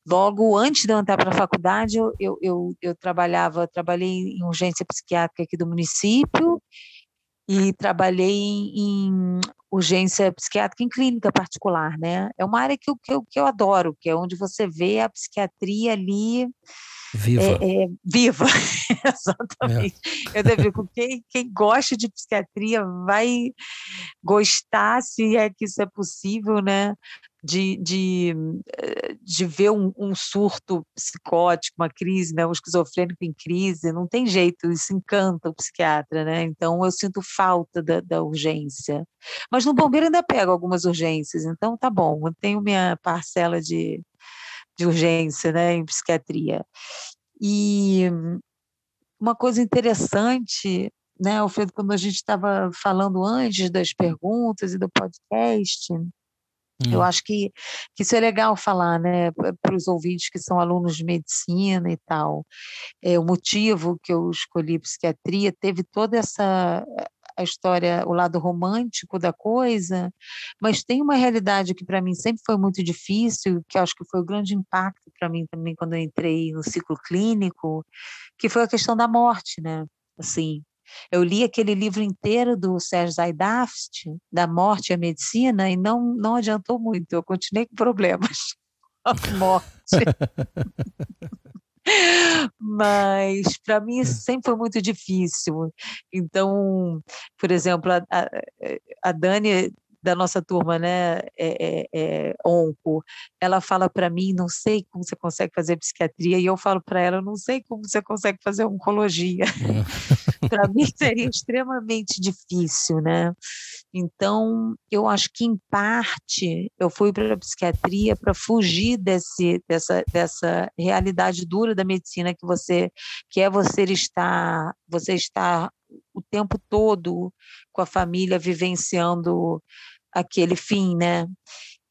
Logo antes de eu entrar para a faculdade, eu, eu, eu, eu trabalhava, trabalhei em urgência psiquiátrica aqui do município e trabalhei em urgência psiquiátrica em clínica particular, né? É uma área que eu, que eu, que eu adoro, que é onde você vê a psiquiatria ali Viva. É, é, viva, *laughs* exatamente. É. Eu devo, quem, quem gosta de psiquiatria vai gostar, se é que isso é possível, né? De, de, de ver um, um surto psicótico, uma crise, né? um esquizofrênico em crise, não tem jeito, isso encanta o psiquiatra, né? Então eu sinto falta da, da urgência. Mas no bombeiro ainda pego algumas urgências, então tá bom, eu tenho minha parcela de, de urgência, né, em psiquiatria. E uma coisa interessante, né, Alfredo, quando a gente estava falando antes das perguntas e do podcast, hum. eu acho que, que isso é legal falar, né, para os ouvintes que são alunos de medicina e tal. É, o motivo que eu escolhi psiquiatria teve toda essa a história, o lado romântico da coisa, mas tem uma realidade que para mim sempre foi muito difícil, que acho que foi o grande impacto para mim também quando eu entrei no ciclo clínico, que foi a questão da morte, né? Assim, eu li aquele livro inteiro do Sérgio Zaidaft, da morte e a medicina, e não, não adiantou muito, eu continuei com problemas. *laughs* A morte. *laughs* Mas para mim isso sempre foi muito difícil. Então, por exemplo, a, a, a Dani da nossa turma, né, é, é, é onco, ela fala para mim, não sei como você consegue fazer psiquiatria, e eu falo para ela, não sei como você consegue fazer oncologia. *laughs* *laughs* Para mim seria extremamente difícil, né? Então, eu acho que em parte eu fui para a psiquiatria para fugir desse, dessa, dessa realidade dura da medicina que você que é você estar você estar o tempo todo com a família vivenciando aquele fim, né?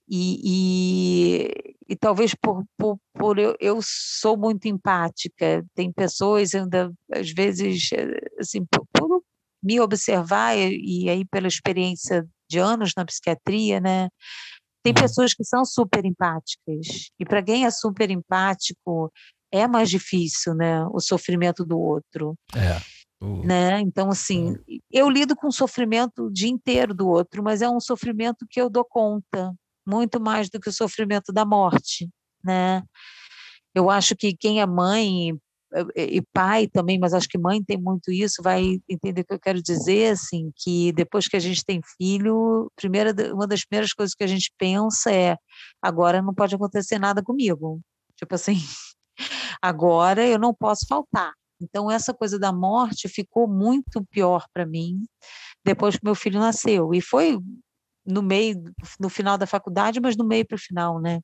E, e, e talvez por, por, por eu, eu, sou muito empática, tem pessoas ainda, às vezes, assim, por, por me observar e, e aí pela experiência de anos na psiquiatria, né? Tem uhum. pessoas que são super empáticas, e para quem é super empático, é mais difícil, né? O sofrimento do outro. É. Né? Então, assim, é. eu lido com o sofrimento o dia inteiro do outro, mas é um sofrimento que eu dou conta, muito mais do que o sofrimento da morte, né? Eu acho que quem é mãe e pai também, mas acho que mãe tem muito isso, vai entender o que eu quero dizer, assim, que depois que a gente tem filho, primeira, uma das primeiras coisas que a gente pensa é agora não pode acontecer nada comigo. Tipo assim, *laughs* agora eu não posso faltar. Então essa coisa da morte ficou muito pior para mim depois que meu filho nasceu e foi no meio, no final da faculdade, mas no meio para o final, né?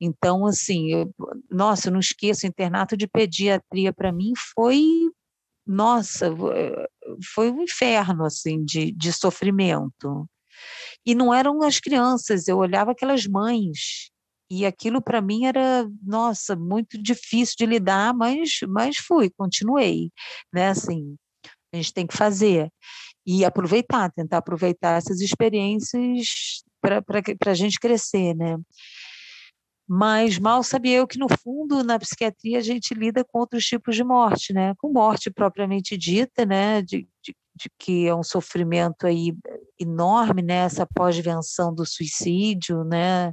Então, assim, eu, nossa, eu não esqueço, o internato de pediatria para mim foi, nossa, foi um inferno, assim, de, de sofrimento. E não eram as crianças, eu olhava aquelas mães, e aquilo para mim era, nossa, muito difícil de lidar, mas, mas fui, continuei, né, assim, a gente tem que fazer e aproveitar, tentar aproveitar essas experiências para a gente crescer, né? Mas mal sabia eu que, no fundo, na psiquiatria, a gente lida com outros tipos de morte, né? Com morte propriamente dita, né? De, de, de que é um sofrimento aí enorme, né? Essa pós-venção do suicídio, né?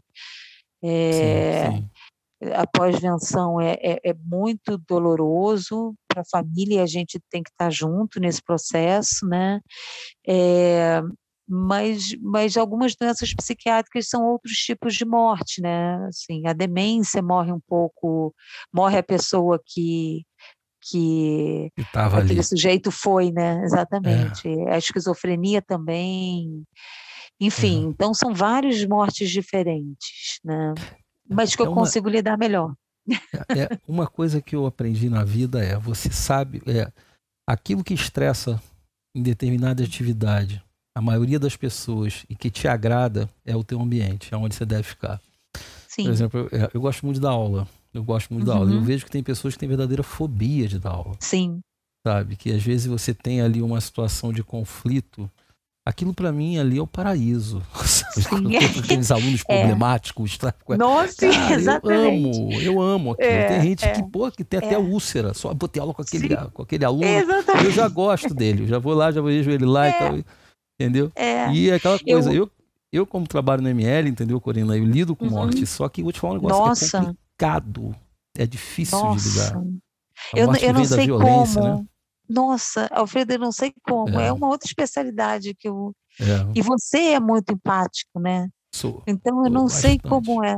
É, sim, sim. A pós-venção é, é, é, muito doloroso para a família, a gente tem que estar junto nesse processo, né? É, mas, mas algumas doenças psiquiátricas são outros tipos de morte, né? Assim, a demência morre um pouco, morre a pessoa que que aquele ali. sujeito foi, né? Exatamente. É. A esquizofrenia também. Enfim, uhum. então são várias mortes diferentes, né? Mas que é eu uma, consigo lidar melhor. É, é, uma coisa que eu aprendi na vida é, você sabe, é aquilo que estressa em determinada atividade a maioria das pessoas e que te agrada é o teu ambiente, é onde você deve ficar. Sim. Por exemplo, eu, é, eu gosto muito da aula. Eu gosto muito uhum. da aula. Eu uhum. vejo que tem pessoas que têm verdadeira fobia de dar aula. Sim. Sabe? Que às vezes você tem ali uma situação de conflito. Aquilo para mim ali é o paraíso. *laughs* Aqueles alunos *laughs* é. problemáticos. Tá? Nossa, Cara, exatamente. Eu amo, eu amo aquilo. É, tem gente é, que, pô, que tem até é. úlcera. Só botei aula com aquele, com aquele aluno. Exatamente. Eu já gosto dele. Eu já vou lá, já vejo ele lá e é. tal. Entendeu? É, e é aquela coisa, eu, eu, eu como trabalho no ML, entendeu, Corina? Eu lido com uhum. morte, só que vou te falar um negócio Nossa. que é complicado. É difícil Nossa. de lidar. Eu, eu não sei como. Né? Nossa, Alfredo, eu não sei como. É, é uma outra especialidade que eu. É. E você é muito empático, né? Sou. Então eu não bastante. sei como é.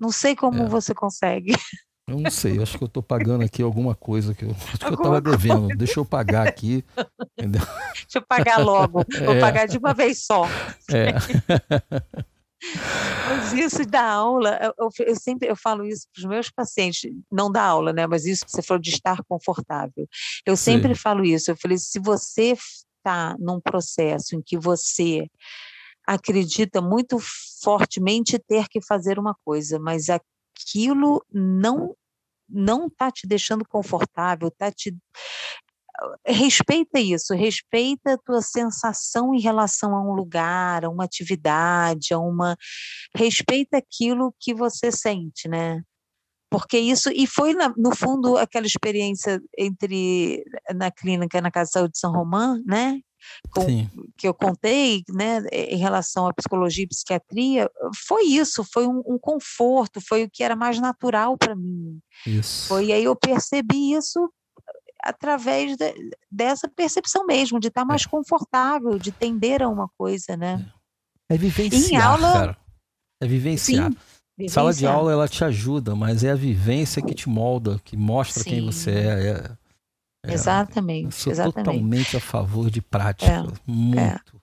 Não sei como é. você consegue. Eu não sei, acho que eu estou pagando aqui alguma coisa que eu, *laughs* acho que eu estava devendo. Deixa eu pagar aqui. Entendeu? Deixa eu pagar logo. *laughs* Vou é. pagar de uma vez só. É. *laughs* Mas isso da aula, eu, eu, sempre eu falo isso para os meus pacientes, não da aula, né? Mas isso que você falou de estar confortável. Eu sempre Sim. falo isso. Eu falei, se você está num processo em que você acredita muito fortemente ter que fazer uma coisa, mas aquilo não não está te deixando confortável, tá te respeita isso, respeita a tua sensação em relação a um lugar, a uma atividade, a uma respeita aquilo que você sente, né? Porque isso e foi no fundo aquela experiência entre na clínica na Casa de Saúde de São Romão, né? com, que eu contei, né, em relação à psicologia e psiquiatria, foi isso, foi um, um conforto, foi o que era mais natural para mim. Isso. Foi aí eu percebi isso através de, dessa percepção mesmo, de estar tá mais é. confortável, de tender a uma coisa, né? É, é vivenciar, em aula, cara. É vivenciar. Sim, vivenciar. Sala de aula ela te ajuda, mas é a vivência que te molda, que mostra Sim. quem você é. é é, exatamente. Eu sou exatamente. totalmente a favor de prática. É, muito.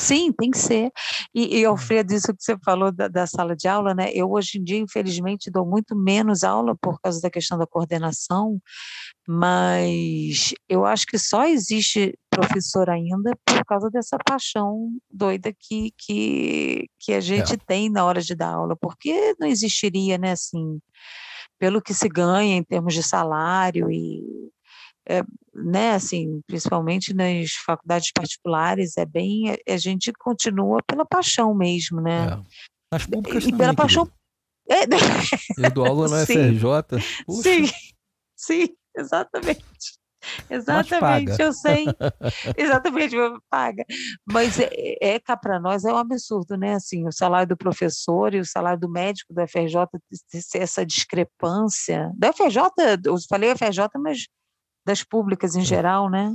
Sim, tem que ser. E, e hum. Alfredo, isso que você falou da, da, sala de aula, né? Eu hoje em dia, infelizmente, dou muito menos aula por causa da questão da coordenação, mas eu acho que só existe professor ainda por causa dessa paixão doida que, que, que a gente é. tem na hora de dar aula, porque não existiria, né, assim, pelo que se ganha em termos de salário e é, né, assim, principalmente nas faculdades particulares, é bem, a gente continua pela paixão mesmo, né? É. Nas públicas e também, pela paixão. É, Eu dou aula no FRJ. Puxa. Sim, sim, exatamente. Exatamente, eu sei. Exatamente, paga. Mas é, é cá para nós é um absurdo, né? Assim, o salário do professor e o salário do médico do FRJ, essa discrepância. Da FRJ, eu falei FRJ, mas das públicas em é. geral, né?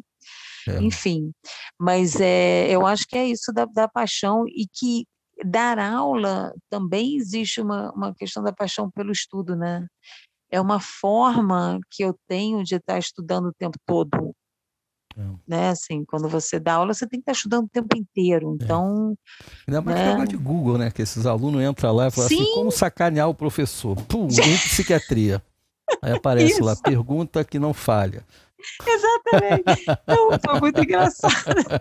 É. Enfim, mas é, eu acho que é isso da, da paixão e que dar aula também existe uma, uma questão da paixão pelo estudo, né? É uma forma que eu tenho de estar estudando o tempo todo. É. Né, assim, quando você dá aula, você tem que estar estudando o tempo inteiro. É. Então. É. Ainda mais né? negócio de Google, né? Que esses alunos entram lá e falam assim, Sim. assim: como sacanear o professor? Pum, em psiquiatria. Aí aparece lá, pergunta que não falha. Exatamente. Então, foi muito *laughs* engraçado.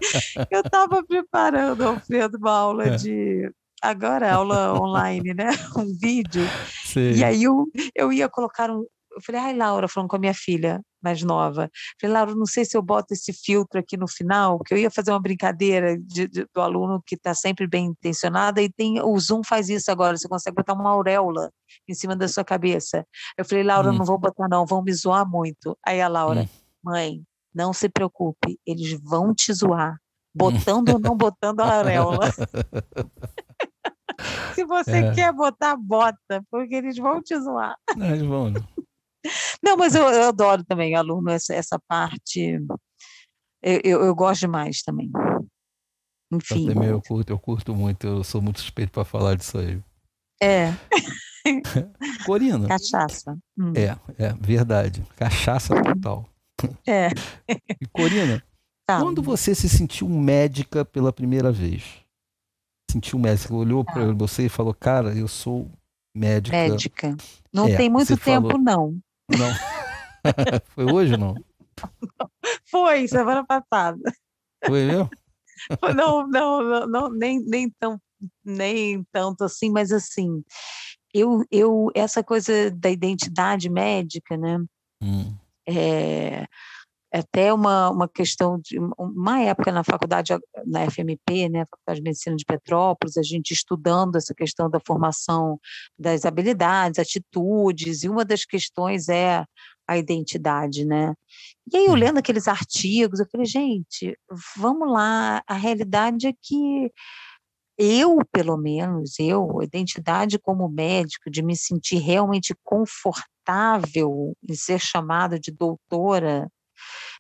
Eu estava preparando, Alfredo, uma aula é. de. Agora, aula online, né? *laughs* Um vídeo. Sim. E aí eu, eu ia colocar um. Eu falei, ai, Laura, falando com a minha filha mais nova. Falei, Laura, não sei se eu boto esse filtro aqui no final, que eu ia fazer uma brincadeira de, de, do aluno que está sempre bem intencionado, e tem o Zoom faz isso agora, você consegue botar uma auréola em cima da sua cabeça. Eu falei, Laura, hum. não vou botar não, vão me zoar muito. Aí a Laura, hum mãe, não se preocupe, eles vão te zoar, botando ou não botando a auréola. *laughs* se você é. quer botar, bota, porque eles vão te zoar. Não, eles vão. Não, não mas eu, eu, adoro também, aluno, essa, essa parte. Eu, eu, eu, gosto demais também. Enfim. Eu, também, eu, curto, eu curto muito, eu sou muito suspeito para falar disso aí. É. *laughs* Corina. Cachaça. Hum. É, é verdade. Cachaça total. É. *laughs* E Corina, tá. quando você se sentiu médica pela primeira vez? Sentiu médica, olhou tá. para você e falou, cara, eu sou médica. Médica. Não é, tem muito tempo, falou... não. Não. *laughs* Foi hoje não? Foi, semana passada. Foi mesmo? Não, não, não, não, nem, nem, tão, nem tanto assim, mas assim, eu, eu, essa coisa da identidade médica, né? Hum é, até uma, uma questão de uma época na faculdade, na FMP, né, Faculdade de Medicina de Petrópolis, a gente estudando essa questão da formação das habilidades, atitudes, e uma das questões é a identidade, né? E aí eu lendo aqueles artigos, eu falei, gente, vamos lá, a realidade é que eu, pelo menos, eu, identidade como médico, de me sentir realmente confortável em ser chamada de doutora,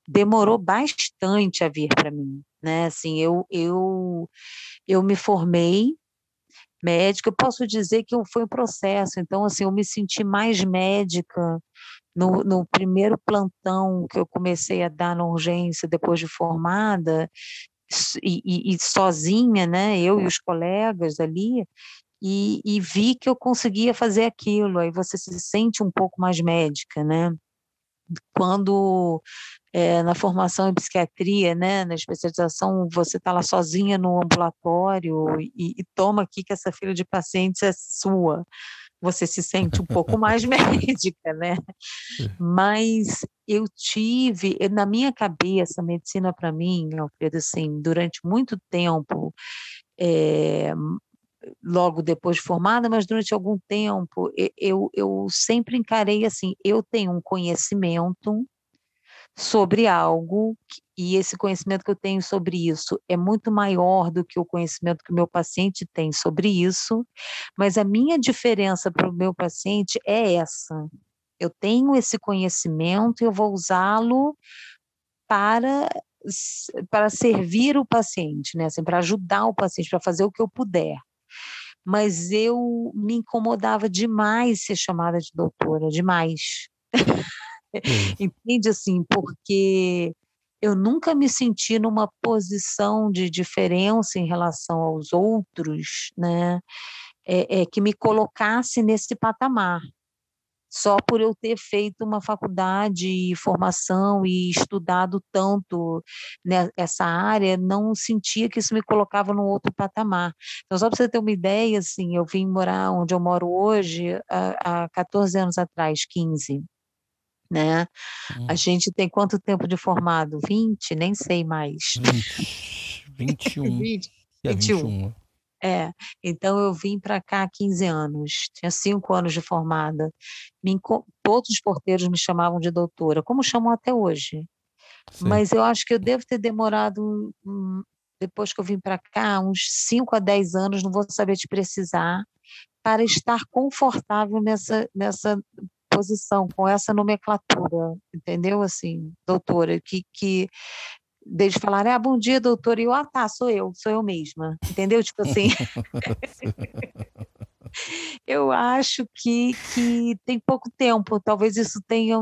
demorou bastante a vir para mim, né? Assim, eu, eu, eu me formei médica, eu posso dizer que foi um processo, então, assim, eu me senti mais médica no, no, primeiro plantão que eu comecei a dar na urgência depois de formada, e, e, e sozinha, né, eu e os colegas ali, e, e, vi que eu conseguia fazer aquilo. Aí você se sente um pouco mais médica, né? Quando é, na formação em psiquiatria, né, na especialização, você está lá sozinha no ambulatório e, e, toma aqui que essa fila de pacientes é sua você se sente um pouco mais *laughs* médica, né? É. Mas eu tive, na minha cabeça, a medicina para mim, Alfredo, assim, durante muito tempo, é, logo depois de formada, mas durante algum tempo, eu, eu sempre encarei assim, eu tenho um conhecimento sobre algo e esse conhecimento que eu tenho sobre isso é muito maior do que o conhecimento que o meu paciente tem sobre isso, mas a minha diferença para o meu paciente é essa. Eu tenho esse conhecimento e eu vou usá-lo para para servir o paciente, né? Assim, para ajudar o paciente, para fazer o que eu puder. Mas eu me incomodava demais ser chamada de doutora, demais. *laughs* Entende assim? Porque eu nunca me senti numa posição de diferença em relação aos outros, né? É, é, que me colocasse nesse patamar só por eu ter feito uma faculdade e formação e estudado tanto nessa área, não sentia que isso me colocava num outro patamar. Então, só para você ter uma ideia, assim, eu vim morar onde eu moro hoje há, há 14 anos atrás, 15. Né? Hum. A gente tem quanto tempo de formado? 20? Nem sei mais. 20, 21. 20, 21. 21. É, então eu vim para cá há 15 anos, tinha cinco anos de formada. Me, todos os porteiros me chamavam de doutora, como chamam até hoje. Sim. Mas eu acho que eu devo ter demorado, depois que eu vim para cá, uns 5 a 10 anos, não vou saber te precisar, para estar confortável nessa, nessa posição, com essa nomenclatura, entendeu? Assim, doutora, que, que desde falar, ah, bom dia, doutor, e eu, ah, tá, sou eu, sou eu mesma, entendeu? Tipo assim. *laughs* eu acho que, que tem pouco tempo, talvez isso tenha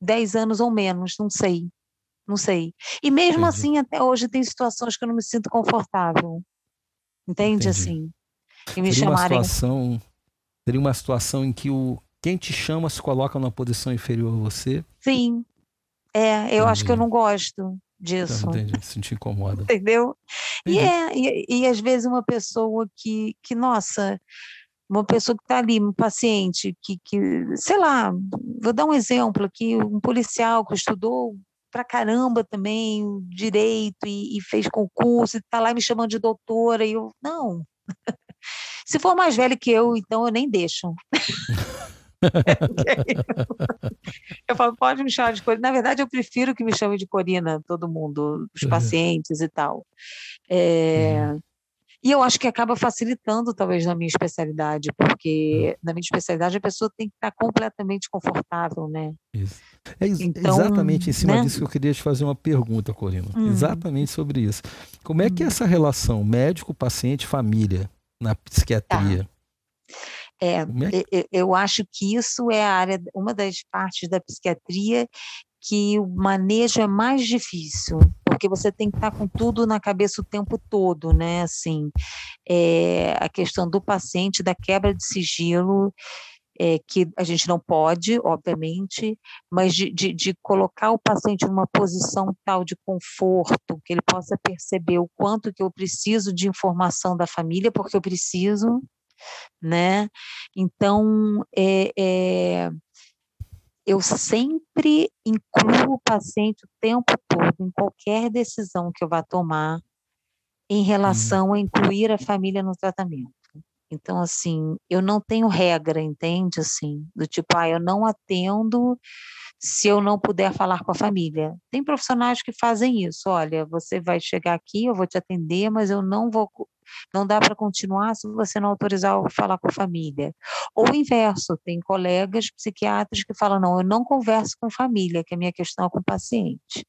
10 anos ou menos, não sei. Não sei. E mesmo Entendi. assim, até hoje tem situações que eu não me sinto confortável. Entende Entendi. assim? E me seria chamarem. Uma situação, seria uma situação em que o quem te chama se coloca numa posição inferior a você? Sim. É, eu Entendi. acho que eu não gosto disso. Entendi, se te incomoda. Entendeu? E, é, e, e às vezes uma pessoa que, que nossa, uma pessoa que está ali, um paciente, que, que, sei lá, vou dar um exemplo aqui, um policial que estudou pra caramba também direito e, e fez concurso e está lá me chamando de doutora e eu, não. *laughs* Se for mais velho que eu, então eu nem deixo. *laughs* *laughs* eu falo, pode me chamar de Corina. Na verdade, eu prefiro que me chame de Corina, todo mundo, os uhum. pacientes e tal. É, uhum. E eu acho que acaba facilitando, talvez, na minha especialidade, porque uhum. na minha especialidade a pessoa tem que estar completamente confortável, né? Isso. É ex então, exatamente em cima né? disso que eu queria te fazer uma pergunta, Corina. Uhum. Exatamente sobre isso. Como é que é essa relação médico, paciente, família na psiquiatria? Tá. É, é eu acho que isso é a área, uma das partes da psiquiatria que o manejo é mais difícil, porque você tem que estar com tudo na cabeça o tempo todo, né? Assim, é, a questão do paciente, da quebra de sigilo, é, que a gente não pode, obviamente, mas de, de, de, colocar o paciente numa posição tal de conforto, que ele possa perceber o quanto que eu preciso de informação da família, porque eu preciso, né? Então, é, é, eu sempre incluo o paciente o tempo todo em qualquer decisão que eu vá tomar em uhum. relação a incluir a família no tratamento. Então, assim, eu não tenho regra, entende? Assim, do tipo, ah, eu não atendo se eu não puder falar com a família. Tem profissionais que fazem isso. Olha, você vai chegar aqui, eu vou te atender, mas eu não vou não dá para continuar se você não autorizar o falar com a família. Ou o inverso, tem colegas psiquiatras que falam: não, eu não converso com família, que a minha questão é com o paciente.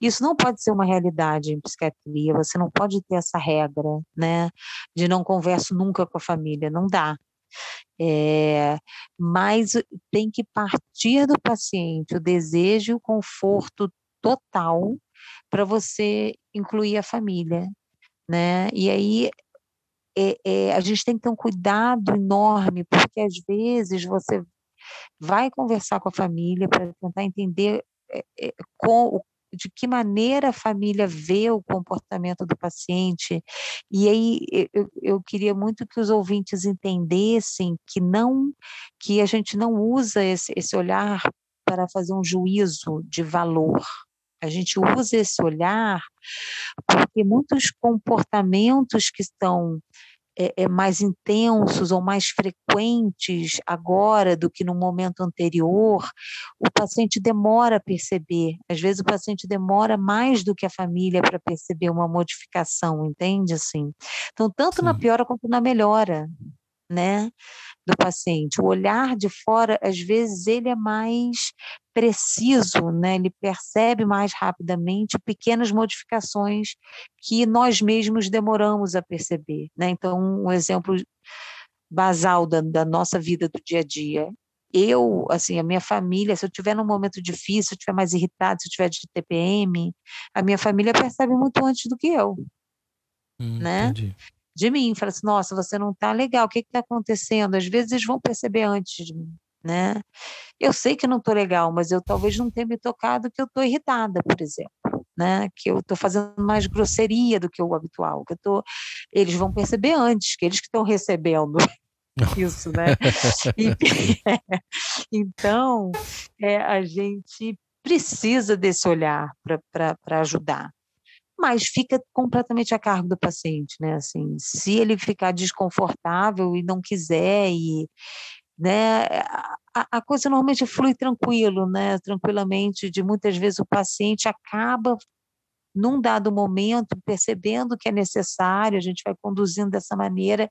Isso não pode ser uma realidade em psiquiatria, você não pode ter essa regra, né, de não converso nunca com a família, não dá. É, mas tem que partir do paciente o desejo e o conforto total para você incluir a família né? E aí é, é, a gente tem que ter um cuidado enorme, porque às vezes você vai conversar com a família para tentar entender é, com, de que maneira a família vê o comportamento do paciente. E aí eu, eu queria muito que os ouvintes entendessem que não que a gente não usa esse, esse olhar para fazer um juízo de valor, a gente usa esse olhar porque muitos comportamentos que estão é, é, mais intensos ou mais frequentes agora do que no momento anterior, o paciente demora a perceber. Às vezes o paciente demora mais do que a família para perceber uma modificação, entende assim? Então, tanto Sim. na piora quanto na melhora, né? do paciente. O olhar de fora, às vezes, ele é mais preciso, né? ele percebe mais rapidamente pequenas modificações que nós mesmos demoramos a perceber. Né? Então, um exemplo basal da, da nossa vida do dia a dia. eu, assim, a minha família, se eu tiver num momento difícil, se eu estiver mais irritado, se eu tiver de TPM, a minha família percebe muito antes do que eu, hum, né? Entendi. De mim, fala assim, nossa, você não está legal, o que está acontecendo? Às vezes eles vão perceber antes de mim, né? Eu sei que não estou legal, mas eu talvez não tenha me tocado que eu estou irritada, por exemplo. Né, que eu estou fazendo mais grosseria do que o habitual, que eu tô, eles vão perceber antes, que eles que estão recebendo *laughs* isso, né? E, *laughs* então, é, a gente precisa desse olhar para ajudar. Mas fica completamente a cargo do paciente, né? Assim, se ele ficar desconfortável e não quiser, e, né, a, a coisa normalmente flui tranquilo, né? Tranquilamente, de muitas vezes o paciente acaba num dado momento, percebendo que é necessário, a gente vai conduzindo dessa maneira,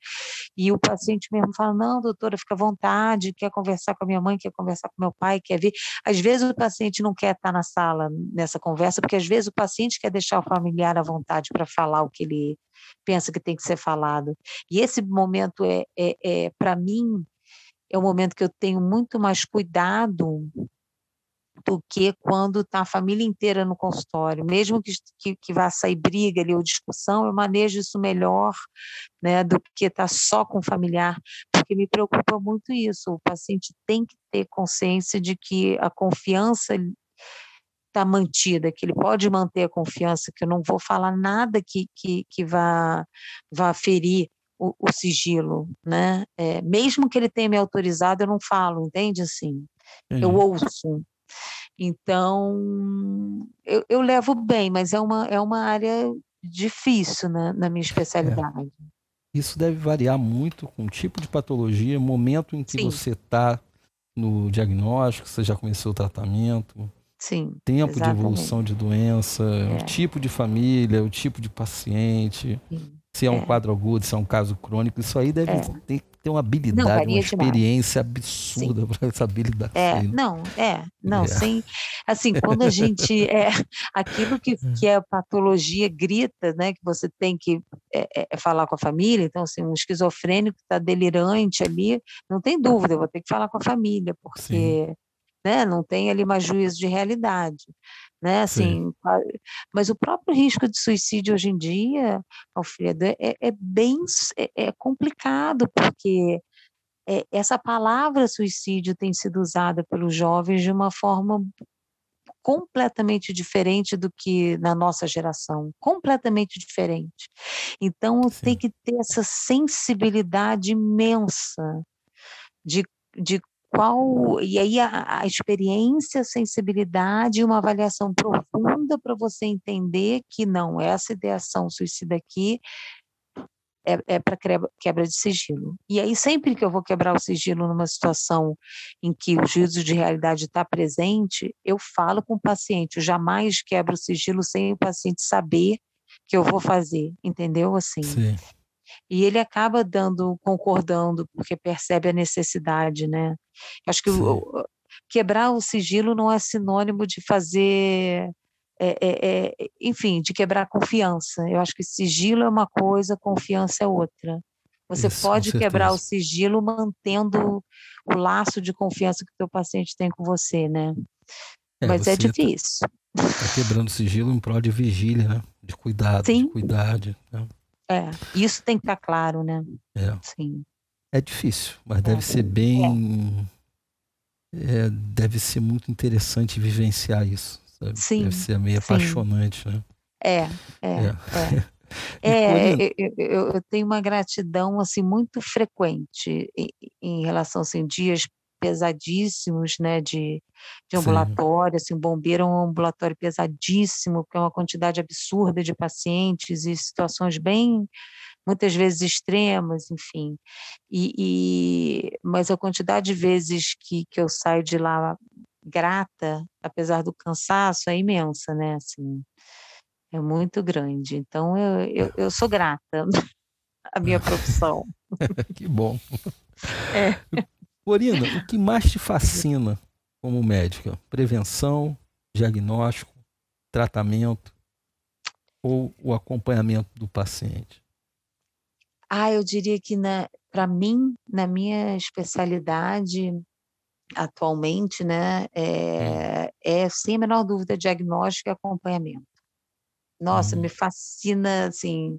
e o paciente mesmo fala: não, doutora, fica à vontade, quer conversar com a minha mãe, quer conversar com meu pai, quer ver. Às vezes o paciente não quer estar na sala nessa conversa, porque às vezes o paciente quer deixar o familiar à vontade para falar o que ele pensa que tem que ser falado. E esse momento é, é, é para mim, é um momento que eu tenho muito mais cuidado do que quando está a família inteira no consultório. Mesmo que, que, que, vá sair briga ali ou discussão, eu manejo isso melhor né, do que estar tá só com o familiar, porque me preocupa muito isso. O paciente tem que ter consciência de que a confiança está mantida, que ele pode manter a confiança, que eu não vou falar nada que, que, que vá, vá ferir o, o sigilo, né? É, mesmo que ele tenha me autorizado, eu não falo, entende assim? Eu ouço, então, eu, eu levo bem, mas é uma, é uma área difícil né, na minha especialidade. É. Isso deve variar muito com o tipo de patologia, momento em que Sim. você está no diagnóstico, você já começou o tratamento. Sim. Tempo exatamente. de evolução de doença, é. o tipo de família, o tipo de paciente. Sim. Se é um é. quadro agudo, se é um caso crônico, isso aí deve é. ter tem uma habilidade, não, uma experiência demais. absurda para saber lidar é, Não, é, não, é. sem. Assim, quando a gente. É, *laughs* aquilo que, que é patologia grita, né, que você tem que é, é, é falar com a família, então, assim, um esquizofrênico está delirante ali, não tem dúvida, eu vou ter que falar com a família, porque. Né, não tem ali mais juízo de realidade né? Assim, mas o próprio risco de suicídio hoje em dia, Alfredo, é, é bem é, é complicado porque é, essa palavra suicídio tem sido usada pelos jovens de uma forma completamente diferente do que na nossa geração, completamente diferente. Então Sim. tem que ter essa sensibilidade imensa de, de qual e aí a, a experiência, a sensibilidade uma avaliação profunda para você entender que não essa ideação suicida aqui é, é para quebra de sigilo. E aí, sempre que eu vou quebrar o sigilo numa situação em que o juízo de realidade está presente, eu falo com o paciente, eu jamais quebro o sigilo sem o paciente saber que eu vou fazer, entendeu? Assim. Sim e ele acaba dando, concordando, porque percebe a necessidade, né? Acho que o, quebrar o sigilo não é sinônimo de fazer, é, é, é, enfim, de quebrar confiança. Eu acho que sigilo é uma coisa, confiança é outra. Você Isso, pode quebrar o sigilo mantendo o laço de confiança que o teu paciente tem com você, né? É, Mas é tá difícil. Tá, tá quebrando sigilo em prol de vigília, né? De cuidado, Sim. de cuidado. Né? É, isso tem que estar claro, né? É. Sim. É difícil, mas é. deve ser bem. É. deve ser muito interessante vivenciar isso. Sabe? Sim. Deve ser meio sim. apaixonante, né? É, é. é. É, *laughs* eu, eu, tenho uma gratidão assim muito frequente em, em relação assim dias pesadíssimos, né, de, de ambulatório, Sim. assim, bombeiro é um ambulatório pesadíssimo, porque é uma quantidade absurda de pacientes e situações bem, muitas vezes extremas, enfim, e, e mas a quantidade de vezes que, que eu saio de lá grata, apesar do cansaço, é imensa, né, assim, é muito grande, então eu, eu, eu sou grata *laughs* à minha *laughs* profissão. que bom. É. *laughs* Corina, o que mais te fascina como médica? Prevenção, diagnóstico, tratamento ou o acompanhamento do paciente? Ah, eu diria que para mim, na minha especialidade, atualmente, né, é, é sem a menor dúvida diagnóstico e acompanhamento. Nossa, uhum. me fascina, assim,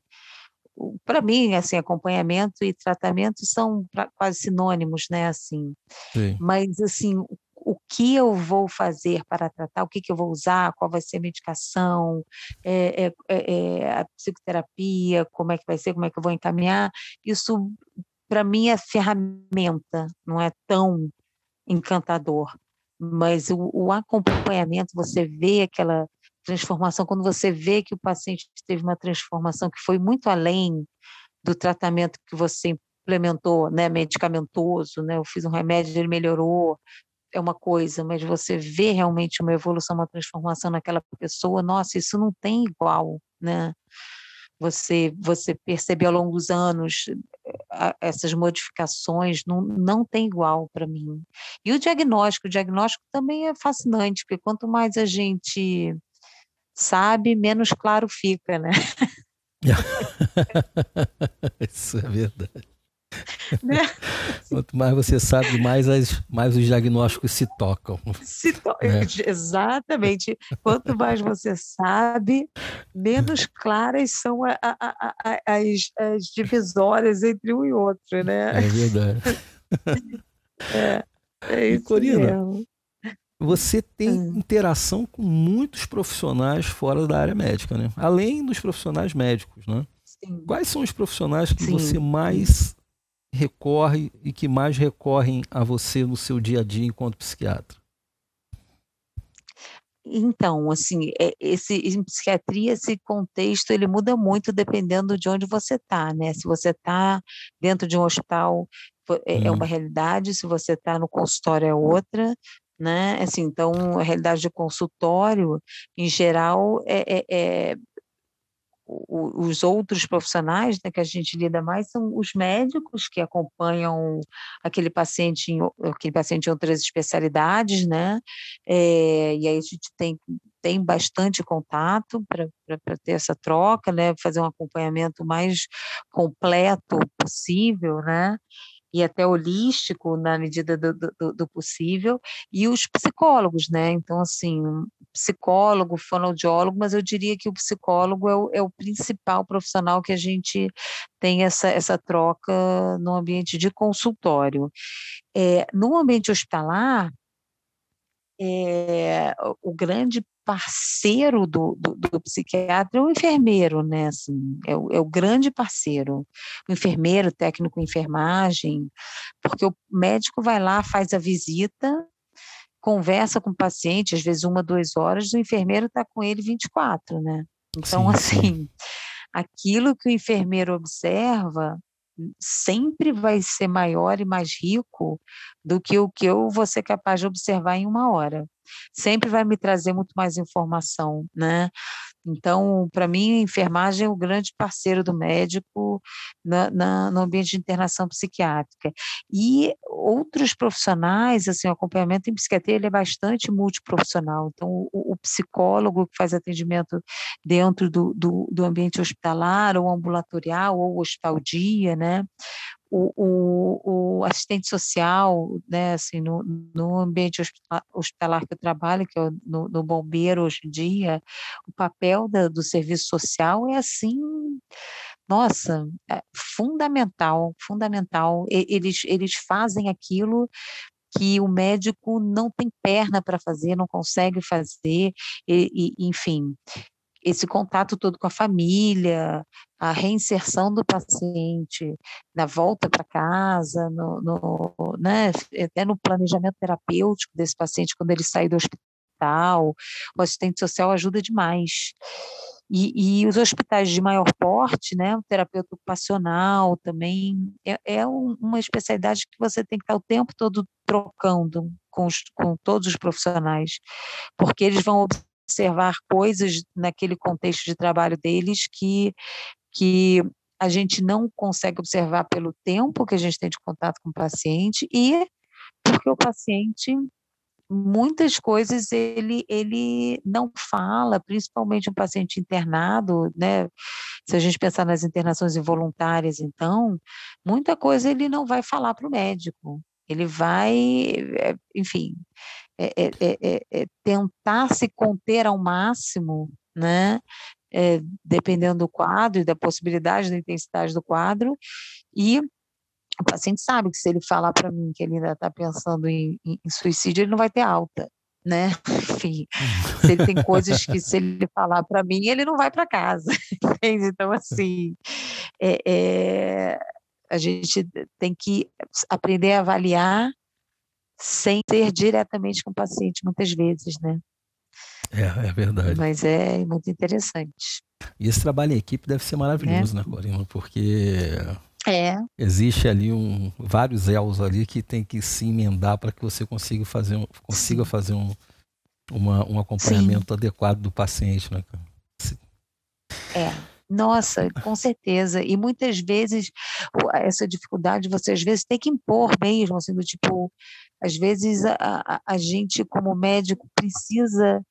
para mim, assim, acompanhamento e tratamento são quase sinônimos, né, assim. Sim. Mas, assim, o que eu vou fazer para tratar, o que, que eu vou usar, qual vai ser a medicação, é, é, é, a psicoterapia, como é que vai ser, como é que eu vou encaminhar, isso para mim é ferramenta, não é tão encantador. Mas o, o acompanhamento, você vê aquela transformação, quando você vê que o paciente teve uma transformação que foi muito além do tratamento que você implementou, né, medicamentoso, né, eu fiz um remédio, ele melhorou, é uma coisa, mas você vê realmente uma evolução, uma transformação naquela pessoa, nossa, isso não tem igual, né? Você, você percebe ao longo dos anos eh, essas modificações, não, não tem igual para mim. E o diagnóstico, o diagnóstico também é fascinante, porque quanto mais a gente sabe, menos claro fica, né? *laughs* Isso é verdade. Né? Quanto mais você sabe, mais, as, mais os diagnósticos se tocam. Se to né? *laughs* Exatamente. Quanto mais você sabe, menos claras são a, a, a, as, as divisórias entre um e outro, né? É verdade. *laughs* é, é isso e Corina, mesmo. Você tem hum. interação com muitos profissionais fora da área médica, né? Além dos profissionais médicos, né? Sim. Quais são os profissionais que Sim. você mais recorre e que mais recorrem a você no seu dia a dia enquanto psiquiatra? Então, assim, é, esse, em psiquiatria, esse contexto, ele muda muito dependendo de onde você está, né? Se você está dentro de um hospital, é, hum. é uma realidade, se você está no consultório é outra, né? Assim, então, a realidade de consultório, em geral, é, é, é os outros profissionais né, que a gente lida mais são os médicos que acompanham aquele paciente em, aquele paciente em outras especialidades, né? É, e aí a gente tem, tem bastante contato para ter essa troca, né? Fazer um acompanhamento mais completo possível, né? E até holístico na medida do, do, do, possível, e os psicólogos, né? Então, assim, psicólogo, fonoaudiólogo, mas eu diria que o psicólogo é o, é o principal profissional que a gente tem essa, essa troca no ambiente de consultório. É, no ambiente hospitalar, é, o grande parceiro do, do, do, psiquiatra é o enfermeiro, né? Assim, é, o, é o grande parceiro. O enfermeiro, técnico em enfermagem, porque o médico vai lá, faz a visita, conversa com o paciente, às vezes uma, duas horas, o enfermeiro está com ele 24, né? Então, sim, assim, sim. aquilo que o enfermeiro observa sempre vai ser maior e mais rico do que o que eu vou ser capaz de observar em uma hora sempre vai me trazer muito mais informação, né? Então, para mim, a enfermagem é o grande parceiro do médico na, na, no ambiente de internação psiquiátrica. E outros profissionais, assim, o acompanhamento em psiquiatria ele é bastante multiprofissional. Então, o, o psicólogo que faz atendimento dentro do, do, do ambiente hospitalar, ou ambulatorial, ou hospital-dia, né? O, o, o, assistente social, né, assim, no, no ambiente hospitalar que eu trabalho, que é no, no bombeiro hoje em dia, o papel da, do serviço social é assim, nossa, é fundamental, fundamental. Eles, eles fazem aquilo que o médico não tem perna para fazer, não consegue fazer, e, e, enfim esse contato todo com a família, a reinserção do paciente na volta para casa, no, no, né, até no planejamento terapêutico desse paciente quando ele sai do hospital, o assistente social ajuda demais. E, e, os hospitais de maior porte, né, o terapeuta ocupacional também, é, é um, uma especialidade que você tem que estar o tempo todo trocando com, os, com todos os profissionais, porque eles vão observar coisas naquele contexto de trabalho deles que, que a gente não consegue observar pelo tempo que a gente tem de contato com o paciente e porque o paciente muitas coisas ele, ele não fala, principalmente um paciente internado, né? Se a gente pensar nas internações involuntárias, então, muita coisa ele não vai falar para o médico. Ele vai, é, enfim, é é, é, é, é, tentar se conter ao máximo, né? dependendo do quadro e da possibilidade da intensidade do quadro, e o paciente sabe que se ele falar para mim que ele ainda está pensando em, em, suicídio, ele não vai ter alta, né? *laughs* Enfim, se ele tem coisas que se ele falar para mim, ele não vai para casa, *laughs* entende? Então, assim, é, é, a gente tem que aprender a avaliar sem ser diretamente com o paciente, muitas vezes, né? É, é verdade. Mas é muito interessante. E esse trabalho em equipe deve ser maravilhoso, é. né, Corina? Porque é. Existe ali um, vários elos ali que tem que se emendar para que você consiga fazer um, consiga fazer um, uma, um acompanhamento Sim. adequado do paciente, né? É. Nossa, com certeza. E muitas vezes essa dificuldade você às vezes tem que impor mesmo, assim, do tipo, às vezes a, a, a gente como médico precisa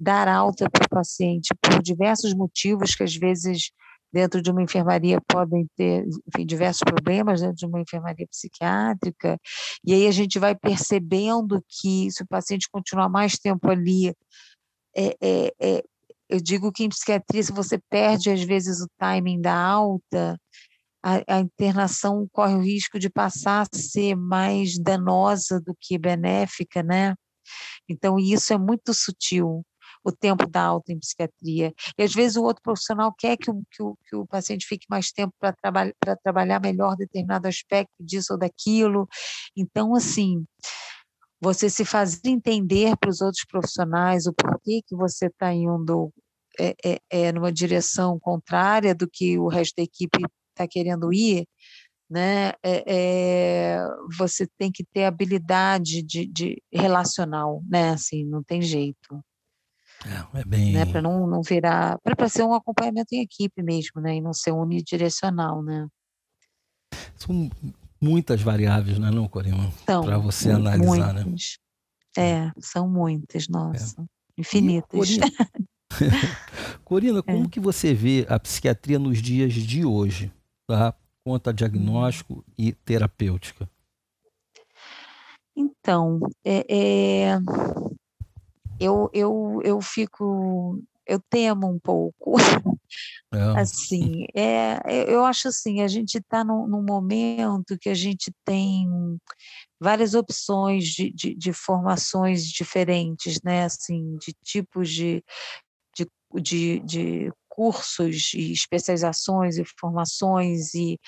dar alta para o paciente por diversos motivos que às vezes dentro de uma enfermaria podem ter enfim, diversos problemas dentro de uma enfermaria psiquiátrica, e aí a gente vai percebendo que se o paciente continuar mais tempo ali, é, é, é, eu digo que em psiquiatria, se você perde às vezes o timing da alta, a, a, internação corre o risco de passar a ser mais danosa do que benéfica, né? Então, isso é muito sutil o tempo da alta em psiquiatria. E às vezes o outro profissional quer que o, que o, que o paciente fique mais tempo para traba trabalhar melhor determinado aspecto disso ou daquilo. Então, assim, você se fazer entender para os outros profissionais o porquê que você está indo é, é, é, numa direção contrária do que o resto da equipe está querendo ir, né? É, é, você tem que ter habilidade de, de relacional, né? Assim, não tem jeito. É, é bem. Né, para não, não virar. Para ser um acompanhamento em equipe mesmo, né? E não ser unidirecional, né? São muitas variáveis, não é, não, Corina? Para você analisar, né? muitas. né? É, são muitas, nossa. É. Infinitas. Corina, *laughs* Corina como é. que você vê a psiquiatria nos dias de hoje, tá? Quanto a diagnóstico e terapêutica? Então, é, é, eu, eu, eu fico, eu temo um pouco. *laughs* É. Assim, é, eu acho assim, a gente está num, num, momento que a gente tem várias opções de, de, de, formações diferentes, né? Assim, de tipos de, de, de, de cursos e especializações e formações, e,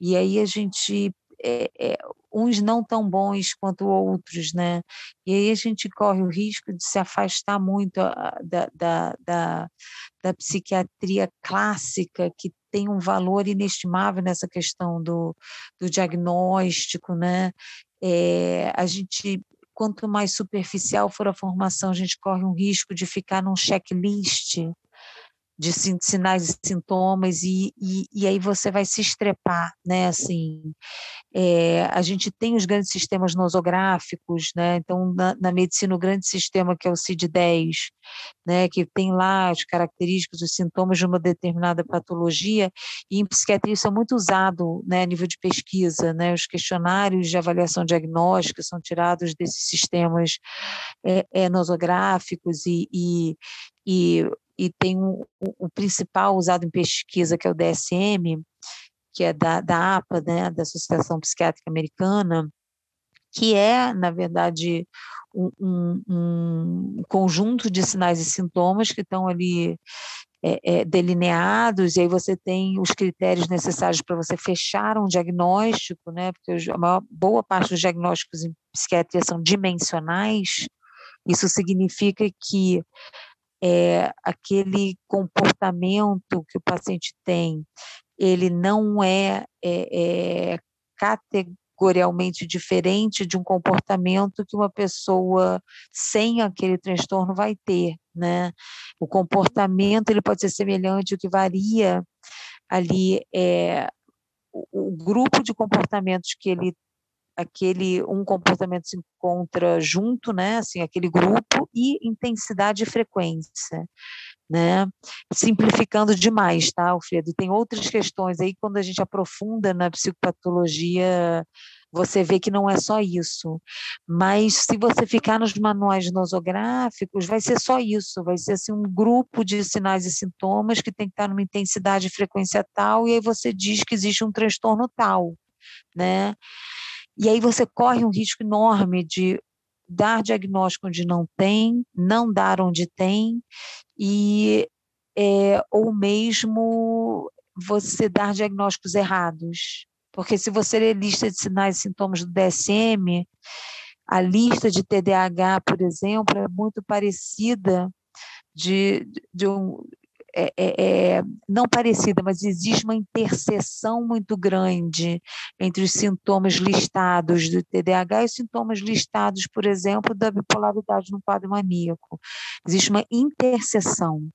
e aí a gente é, é, uns não tão bons quanto outros, né? E aí a gente corre o risco de se afastar muito da, da, da, da psiquiatria clássica, que tem um valor inestimável nessa questão do, do diagnóstico, né? É, a gente quanto mais superficial for a formação, a gente corre um risco de ficar num checklist de sinais e sintomas e, e, e, aí você vai se estrepar, né, assim, é, a gente tem os grandes sistemas nosográficos, né, então na, na, medicina o grande sistema que é o CID-10, né, que tem lá as características, os sintomas de uma determinada patologia e em psiquiatria isso é muito usado, né, a nível de pesquisa, né, os questionários de avaliação diagnóstica são tirados desses sistemas é, é, nosográficos e, e, e e tem o, o, principal usado em pesquisa, que é o DSM, que é da, da APA, né, da Associação Psiquiátrica Americana, que é, na verdade, um, um, um conjunto de sinais e sintomas que estão ali é, é, delineados, e aí você tem os critérios necessários para você fechar um diagnóstico, né, porque a maior, boa parte dos diagnósticos em psiquiatria são dimensionais, isso significa que é, aquele comportamento que o paciente tem, ele não é, é, é categorialmente diferente de um comportamento que uma pessoa sem aquele transtorno vai ter, né? O comportamento ele pode ser semelhante, o que varia ali é o, o grupo de comportamentos que ele aquele um comportamento se encontra junto, né, assim, aquele grupo e intensidade e frequência. né? Simplificando demais, tá, Alfredo? Tem outras questões aí, quando a gente aprofunda na psicopatologia, você vê que não é só isso. Mas se você ficar nos manuais nosográficos, vai ser só isso, vai ser assim um grupo de sinais e sintomas que tem que estar numa intensidade e frequência tal, e aí você diz que existe um transtorno tal, né? E aí você corre um risco enorme de dar diagnóstico onde não tem, não dar onde tem, e é, ou mesmo você dar diagnósticos errados. Porque se você ler lista de sinais e sintomas do DSM, a lista de TDAH, por exemplo, é muito parecida de, de um, é, é, é, não parecida, mas existe uma interseção muito grande entre os sintomas listados do TDAH e os sintomas listados, por exemplo, da bipolaridade no quadro maníaco. Existe uma interseção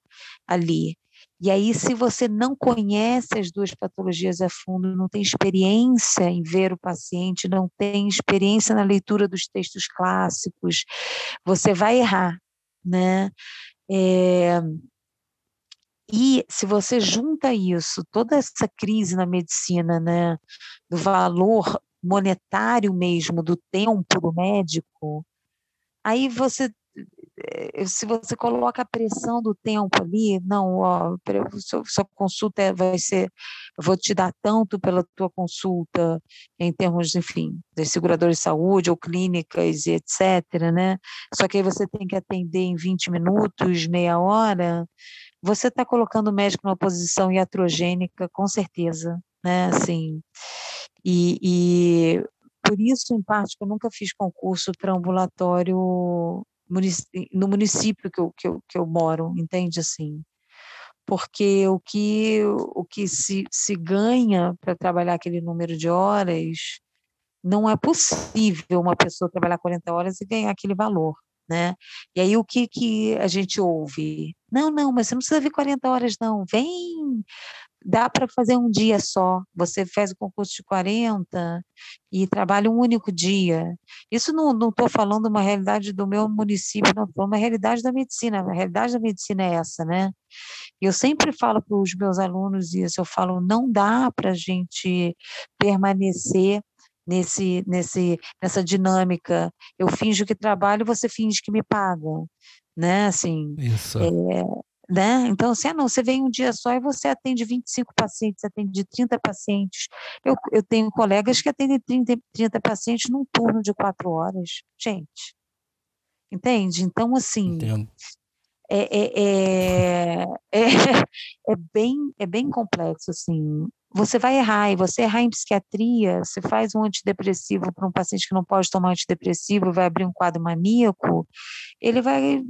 ali. E aí, se você não conhece as duas patologias a fundo, não tem experiência em ver o paciente, não tem experiência na leitura dos textos clássicos, você vai errar, né? É, e se você junta isso, toda essa crise na medicina, né, do valor monetário mesmo do tempo do médico, aí você eh, se você coloca a pressão do tempo ali, não, ó, sua, consulta é, vai ser, vou te dar tanto pela tua consulta, em termos, enfim, de seguradores de saúde ou clínicas e etc, né? Só que aí você tem que atender em 20 minutos, meia hora, você está colocando o médico numa posição iatrogênica, com certeza, né? Assim, e, e por isso, em parte, eu nunca fiz concurso para ambulatório no município que eu, que eu, que eu moro, entende assim? Porque o que, o que se, se ganha para trabalhar aquele número de horas, não é possível uma pessoa trabalhar 40 horas e ganhar aquele valor né? E aí o que que a gente ouve? Não, não, mas você não precisa vir 40 horas não, vem, dá para fazer um dia só. Você faz o concurso de 40 e trabalha um único dia. Isso não estou falando uma realidade do meu município, não, estou uma realidade da medicina. A realidade da medicina é essa, né? Eu sempre falo para os meus alunos isso, eu falo, não dá para a gente permanecer nesse, nesse, nessa dinâmica. Eu finjo que trabalho, você finge que me paga, né? Assim, Isso. É, né? Então, assim, ah, não, você vem um dia só e você atende 25 pacientes, atende 30 pacientes. Eu, eu tenho colegas que atendem 30, 30 pacientes num turno de quatro horas. Gente, entende? Então, assim, Entendo. É, é, é, *laughs* é, é, bem, é bem complexo, assim você vai errar, e você errar em psiquiatria, você faz um antidepressivo para um paciente que não pode tomar antidepressivo, vai abrir um quadro maníaco, ele vai,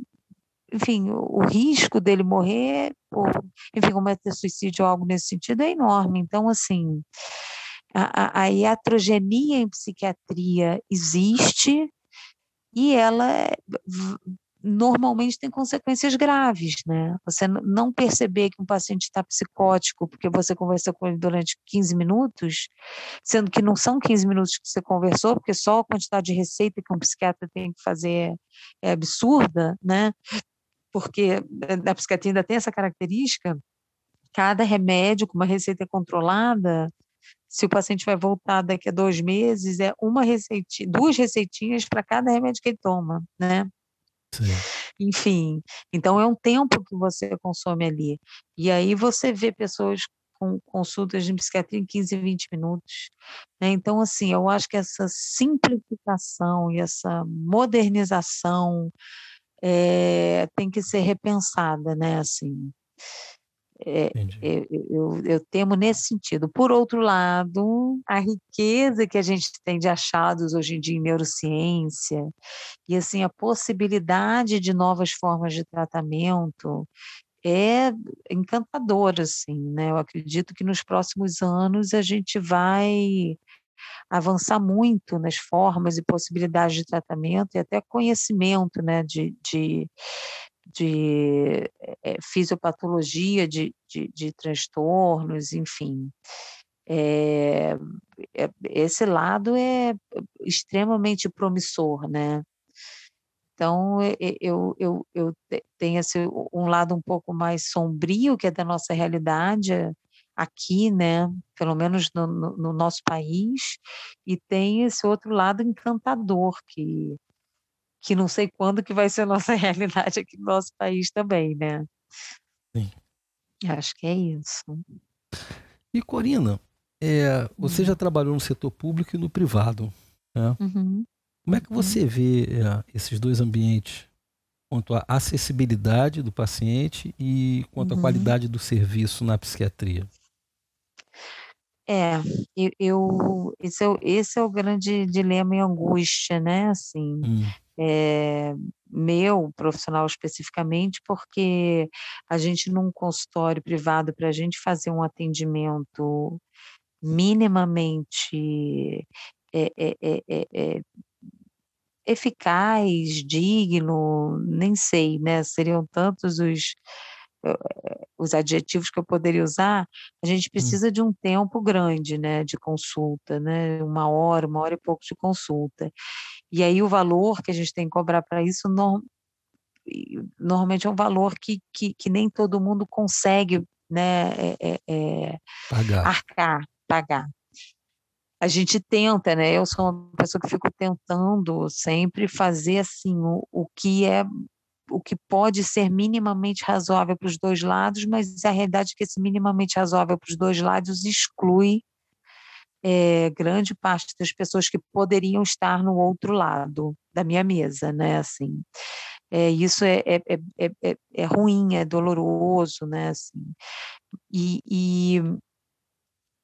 enfim, o, risco dele morrer, ou, enfim, cometer suicídio ou algo nesse sentido é enorme. Então, assim, a, a, a iatrogenia em psiquiatria existe e ela normalmente tem consequências graves, né? Você não perceber que um paciente está psicótico porque você conversou com ele durante 15 minutos, sendo que não são 15 minutos que você conversou, porque só a quantidade de receita que um psiquiatra tem que fazer é absurda, né? Porque a psiquiatria ainda tem essa característica, cada remédio com uma receita controlada, se o paciente vai voltar daqui a dois meses, é uma receitinha, duas receitinhas para cada remédio que ele toma, né? Sim. Enfim, então é um tempo que você consome ali. E aí você vê pessoas com consultas de psiquiatria em 15, 20 minutos. Né? Então, assim, eu acho que essa simplificação e essa modernização é, tem que ser repensada, né? Assim, é, eu, eu, eu, temo nesse sentido. Por outro lado, a riqueza que a gente tem de achados hoje em dia em neurociência e assim a possibilidade de novas formas de tratamento é encantadora, assim, né? Eu acredito que nos próximos anos a gente vai avançar muito nas formas e possibilidades de tratamento e até conhecimento, né, de, de de é, fisiopatologia de, de, de, transtornos, enfim. É, é, esse lado é extremamente promissor, né? Então, eu, eu, eu tenho esse, um lado um pouco mais sombrio, que é da nossa realidade aqui, né? Pelo menos no, no, no nosso país, e tem esse outro lado encantador, que, que não sei quando que vai ser a nossa *laughs* realidade aqui no nosso país também, né? Sim. Acho que é isso. E Corina, é, você hum. já trabalhou no setor público e no privado, né? Uhum. Como é que você uhum. vê é, esses dois ambientes quanto à acessibilidade do paciente e quanto uhum. à qualidade do serviço na psiquiatria? É, eu, eu esse, é, esse é o grande dilema e angústia, né? Assim, hum. É, meu profissional especificamente, porque a gente num consultório privado para a gente fazer um atendimento minimamente é, é, eficaz, digno, nem sei, né? Seriam tantos os, os adjetivos que eu poderia usar, a gente hum. precisa de um tempo grande, né, de consulta, né, uma hora, uma hora e pouco de consulta. E aí o valor que a gente tem que cobrar para isso no, normalmente é um valor que, que, que, nem todo mundo consegue, né, é, é, é pagar. arcar, pagar a gente tenta, né? Eu sou uma pessoa que fico tentando sempre fazer assim o, o que é o que pode ser minimamente razoável para os dois lados, mas a realidade é que esse minimamente razoável para os dois lados exclui é, grande parte das pessoas que poderiam estar no outro lado da minha mesa, né? Assim, é, isso é, é, é, é, é ruim, é doloroso, né? Assim, e, e,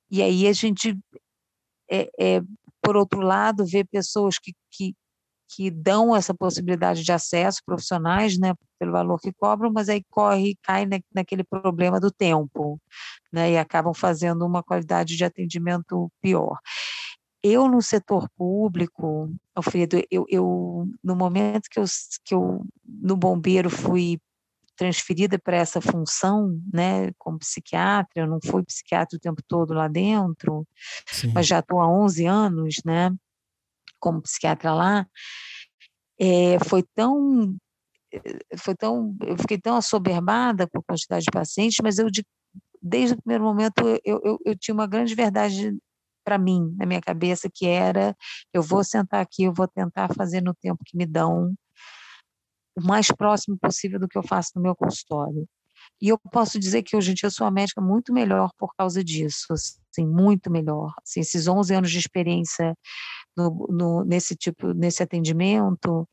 e aí a gente é, é, por outro lado, ver pessoas que, que, que dão essa possibilidade de acesso profissionais, né, pelo valor que cobram, mas aí corre cai na, naquele problema do tempo, né, e acabam fazendo uma qualidade de atendimento pior. Eu no setor público, Alfredo, eu, eu no momento que eu, que eu no bombeiro fui transferida para essa função, né, como psiquiatra, eu não fui psiquiatra o tempo todo lá dentro, Sim. mas já estou há 11 anos, né, como psiquiatra lá, é, foi tão foi tão eu fiquei tão assoberbada com a quantidade de pacientes, mas eu de, desde o primeiro momento eu, eu, eu tinha uma grande verdade para mim na minha cabeça que era eu vou sentar aqui, eu vou tentar fazer no tempo que me dão o mais próximo possível do que eu faço no meu consultório. E eu posso dizer que hoje em dia eu sou uma médica muito melhor por causa disso, assim, muito melhor. Assim, esses 11 anos de experiência no, no, nesse tipo, nesse atendimento,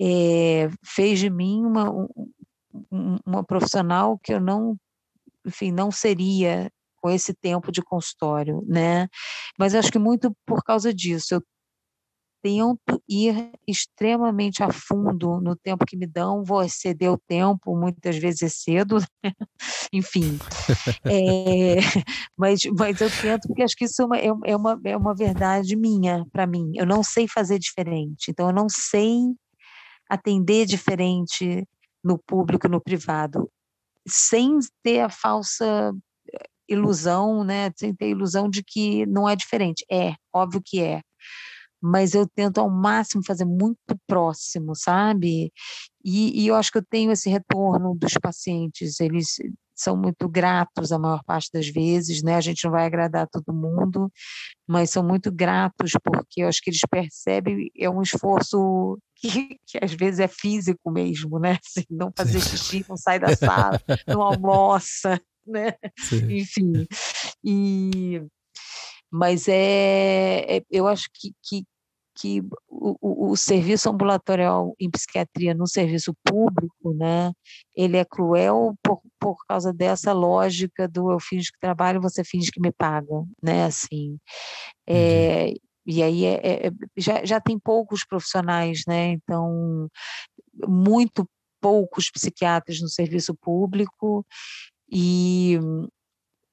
é, fez de mim uma, um, uma profissional que eu não, enfim, não seria com esse tempo de consultório, né? Mas acho que muito por causa disso, eu tento ir extremamente a fundo no tempo que me dão, vou exceder o tempo, muitas vezes é cedo, né? *laughs* enfim. É, *laughs* mas, mas eu tento, porque acho que isso é uma, é, é uma, é uma verdade minha, para mim. Eu não sei fazer diferente, então eu não sei atender diferente no público no privado, sem ter a falsa ilusão, né, sem ter a ilusão de que não é diferente. É, óbvio que é mas eu tento ao máximo fazer muito próximo, sabe? E, e, eu acho que eu tenho esse retorno dos pacientes, eles são muito gratos a maior parte das vezes, né? A gente não vai agradar todo mundo, mas são muito gratos porque eu acho que eles percebem é um esforço *laughs* que, que às vezes é físico mesmo, né? *laughs* Assim, não fazer Sim. xixi, não sai da sala, não almoça, *laughs* né? Sim. Enfim. E mas é, é eu acho que, que, que o, o, serviço ambulatorial em psiquiatria no serviço público, né, ele é cruel por, por causa dessa lógica do eu finge que trabalho, você finge que me paga, né, assim, é, e aí é, é, é, já, já tem poucos profissionais, né, então muito poucos psiquiatras no serviço público e,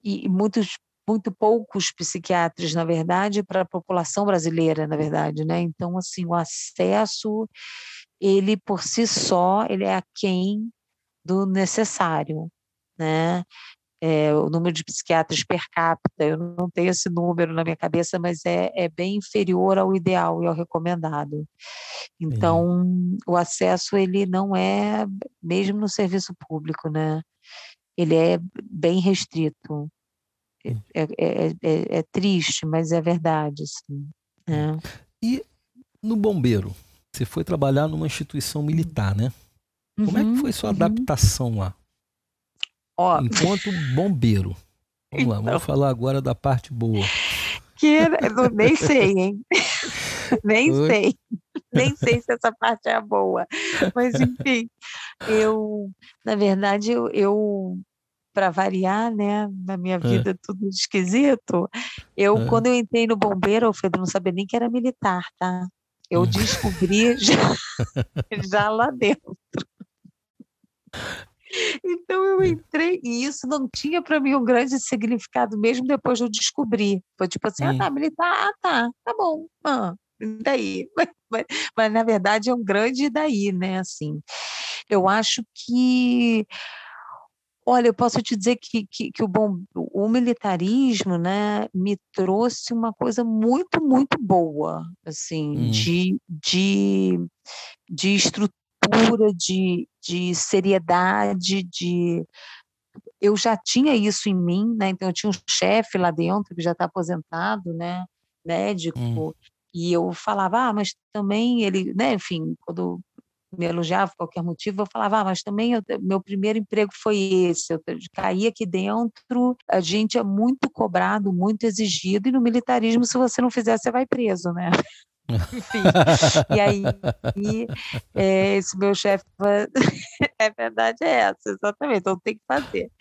e muitos muito poucos psiquiatras, na verdade, para a população brasileira, na verdade, né? Então, assim, o acesso, ele por si só, ele é aquém do necessário, né? é, o número de psiquiatras per capita, eu não tenho esse número na minha cabeça, mas é, é bem inferior ao ideal e ao recomendado. Então, o acesso ele não é, mesmo no serviço público, né? Ele é bem restrito. É, é, é, é triste, mas é verdade. Assim, né? E no bombeiro? Você foi trabalhar numa instituição militar, né? Como uhum, é que uhum, foi sua uhum. adaptação lá? Ó. Enquanto bombeiro. Vamos lá, vamos então. falar agora da parte boa. Que eu nem sei, hein? *laughs* nem Oi? sei. Nem sei se essa parte é boa. Mas, enfim, eu, na verdade, eu, eu para variar, né, na minha vida é. tudo esquisito, eu, é. quando eu entrei no bombeiro, Alfredo, não sabia nem que era militar, tá? Eu hum. descobri *laughs* já, já lá dentro. Então eu entrei e isso não tinha para mim um grande significado, mesmo depois de eu descobrir. Foi tipo assim, ah, tá, militar, ah, tá, tá bom, ah, daí. Mas, mas, mas, na verdade é um grande daí, né? Assim, eu acho que Olha, eu posso te dizer que, que, que, o, bom, o militarismo né, me trouxe uma coisa muito, muito boa, assim, hum. de, de, de estrutura, de, de seriedade, de eu já tinha isso em mim, né? Então eu tinha um chefe lá dentro que já está aposentado, né? Médico, hum. e eu falava, ah, mas também ele, né? Enfim, quando me elogiava por qualquer motivo, eu falava, ah, mas também eu, meu primeiro emprego foi esse, eu caí aqui dentro, a gente é muito cobrado, muito exigido, e no militarismo, se você não fizer, você vai preso, né? Enfim, e aí e, é, esse meu chefe, é *laughs* verdade é essa, exatamente, então tem que fazer.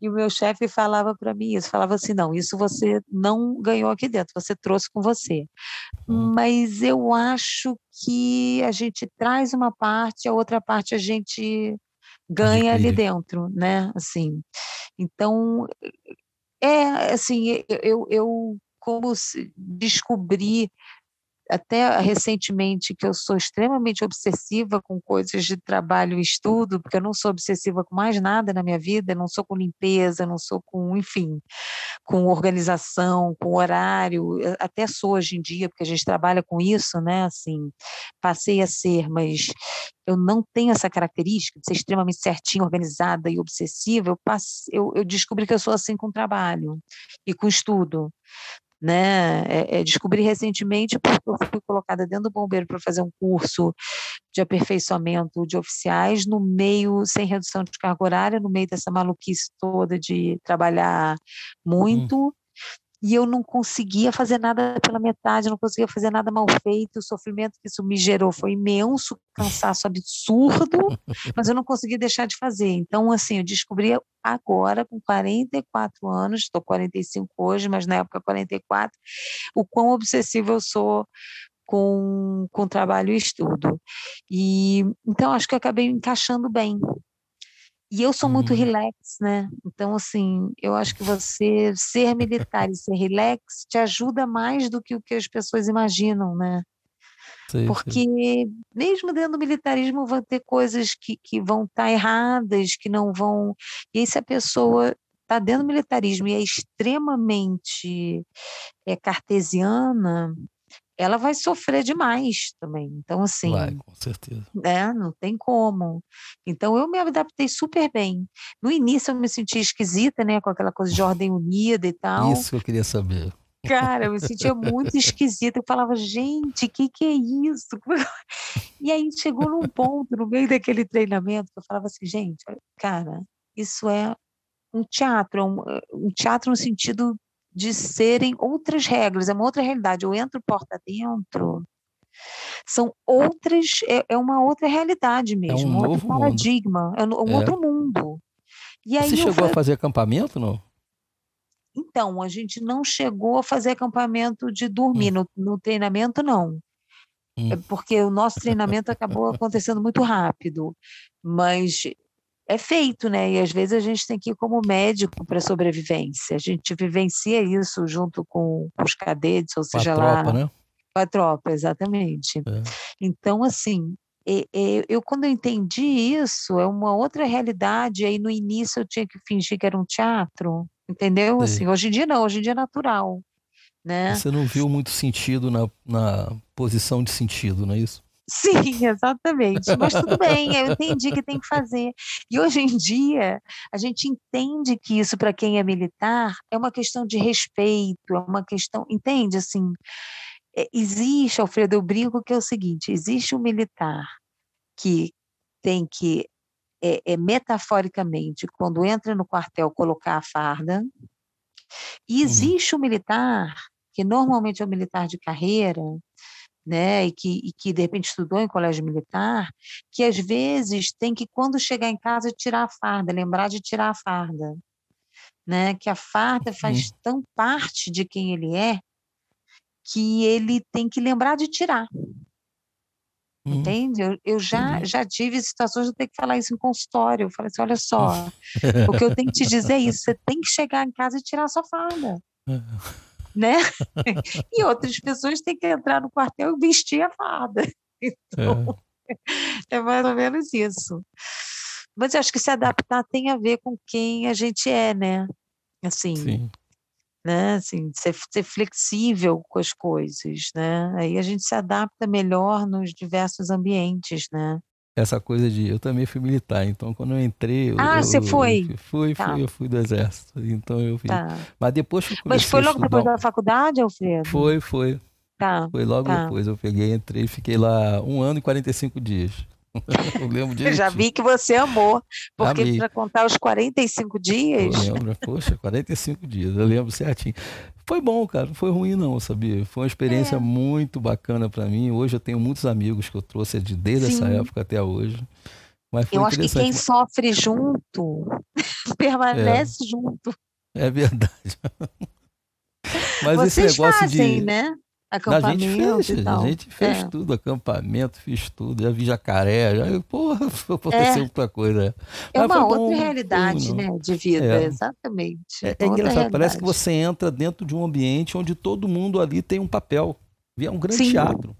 E o meu chefe falava para mim isso, falava assim, não, isso você não ganhou aqui dentro, você trouxe com você. Hum. Mas eu acho que a gente traz uma parte, a outra parte a gente ganha ali dentro, né? Assim, então é assim, eu, eu como descobri até recentemente que eu sou extremamente obsessiva com coisas de trabalho e estudo, porque eu não sou obsessiva com mais nada na minha vida, não sou com limpeza, não sou com, enfim, com organização, com horário, até sou hoje em dia, porque a gente trabalha com isso, né? Assim, passei a ser, mas eu não tenho essa característica de ser extremamente certinha, organizada e obsessiva. Eu, passe, eu, eu descobri que eu sou assim com trabalho e com estudo né? É, é, descobri recentemente porque eu fui colocada dentro do bombeiro para fazer um curso de aperfeiçoamento de oficiais no meio sem redução de carga horária, no meio dessa maluquice toda de trabalhar uhum. muito. Hum e eu não conseguia fazer nada pela metade, não conseguia fazer nada mal feito. O sofrimento que isso me gerou foi imenso, *laughs* cansaço absurdo, mas eu não conseguia deixar de fazer. Então, assim, eu descobri agora, com 44 anos, estou 45 hoje, mas na época 44, o quão obsessivo eu sou com, com trabalho e estudo. E então acho que acabei encaixando bem. E eu sou muito uhum. relax, né? Então, assim, eu acho que você ser militar e ser relax te ajuda mais do que o que as pessoas imaginam, né? Sim, Porque sim. mesmo dentro do militarismo vão ter coisas que, que vão estar tá erradas, que não vão. E aí, se a pessoa está dentro do militarismo e é extremamente é, cartesiana, ela vai sofrer demais também. Então, assim. Vai, com certeza. É, não tem como. Então, eu me adaptei super bem. No início, eu me sentia esquisita, né, com aquela coisa de ordem unida e tal. Isso que eu queria saber. Cara, eu me sentia muito esquisita. Eu falava, gente, o que, que é isso? *laughs* E aí chegou num ponto, no meio daquele treinamento, que eu falava assim, gente, cara, isso é um teatro, é um, um teatro no sentido de serem outras regras, é uma outra realidade. Eu entro porta dentro, são outras, é, é uma outra realidade mesmo, é um, um outro paradigma, mundo. é um, é. outro mundo. E aí Você chegou fui... a fazer acampamento, não? Então, a gente não chegou a fazer acampamento de dormir, hum. no, no, treinamento não. Hum. É porque o nosso treinamento acabou acontecendo muito rápido, mas é feito, né? E às vezes a gente tem que ir como médico para sobrevivência. A gente vivencia isso junto com os cadetes, ou seja com a lá. Tropa, né? Com a tropa, exatamente. É. Então, assim, eu, quando eu entendi isso, é uma outra realidade. Aí no início eu tinha que fingir que era um teatro, entendeu? Assim, hoje em dia não, hoje em dia é natural. Né? Você não viu muito sentido na, na posição de sentido, não é isso? Sim, exatamente. Mas tudo bem, eu entendi que tem que fazer. E hoje em dia, a gente entende que isso, para quem é militar, é uma questão de respeito, é uma questão. Entende? Assim, é, existe, Alfredo, eu brinco que é o seguinte: existe um militar que tem que, é, é, metaforicamente, quando entra no quartel, colocar a farda, e uhum. existe um militar, que normalmente é um militar de carreira, né, e que, e que de repente estudou em colégio militar, que às vezes tem que, quando chegar em casa, tirar a farda, lembrar de tirar a farda. Né, que a farda faz uhum. tão parte de quem ele é que ele tem que lembrar de tirar. Uhum. Entende? Eu, eu já, já tive situações de ter que falar isso em consultório. Eu falei assim: olha só, *laughs* o que eu tenho que te dizer é isso: você tem que chegar em casa e tirar a sua farda. Né? *laughs* e outras pessoas têm que entrar no quartel e vestir a farda. *laughs* Então, é. é mais ou menos isso. Mas eu acho que se adaptar tem a ver com quem a gente é, né? Assim, Sim. né? Assim, ser, ser flexível com as coisas, né? Aí a gente se adapta melhor nos diversos ambientes, né? Essa coisa de. Eu também fui militar, então quando eu entrei. Ah, eu, você foi? Eu fui, tá. fui, eu fui do exército. Então eu fiz. Tá. Mas depois que eu Mas foi logo depois da faculdade, Alfredo? Foi, foi. Tá. Foi logo tá. depois. Eu peguei, entrei, fiquei lá um ano e 45 dias. *laughs* eu lembro disso. Eu já vi que você amou, porque para contar os 45 dias. Eu lembro, poxa, 45 dias, eu lembro certinho. Foi bom, cara, não foi ruim não, sabia? Foi uma experiência é. muito bacana para mim. Hoje eu tenho muitos amigos que eu trouxe de desde Sim. essa época até hoje. Mas eu acho que quem sofre junto *laughs* permanece é. junto. É verdade. *laughs* Mas Vocês esse negócio fazem, de né? Acampamento a gente fez, a gente fez é. tudo, acampamento, fiz tudo, já vi jacaré, já, porra, *laughs* aconteceu é. muita coisa. É uma outra bom, realidade, tudo, né, de vida, é. exatamente. É, é engraçado, realidade. parece que você entra dentro de um ambiente onde todo mundo ali tem um papel. É um grande Sim. teatro.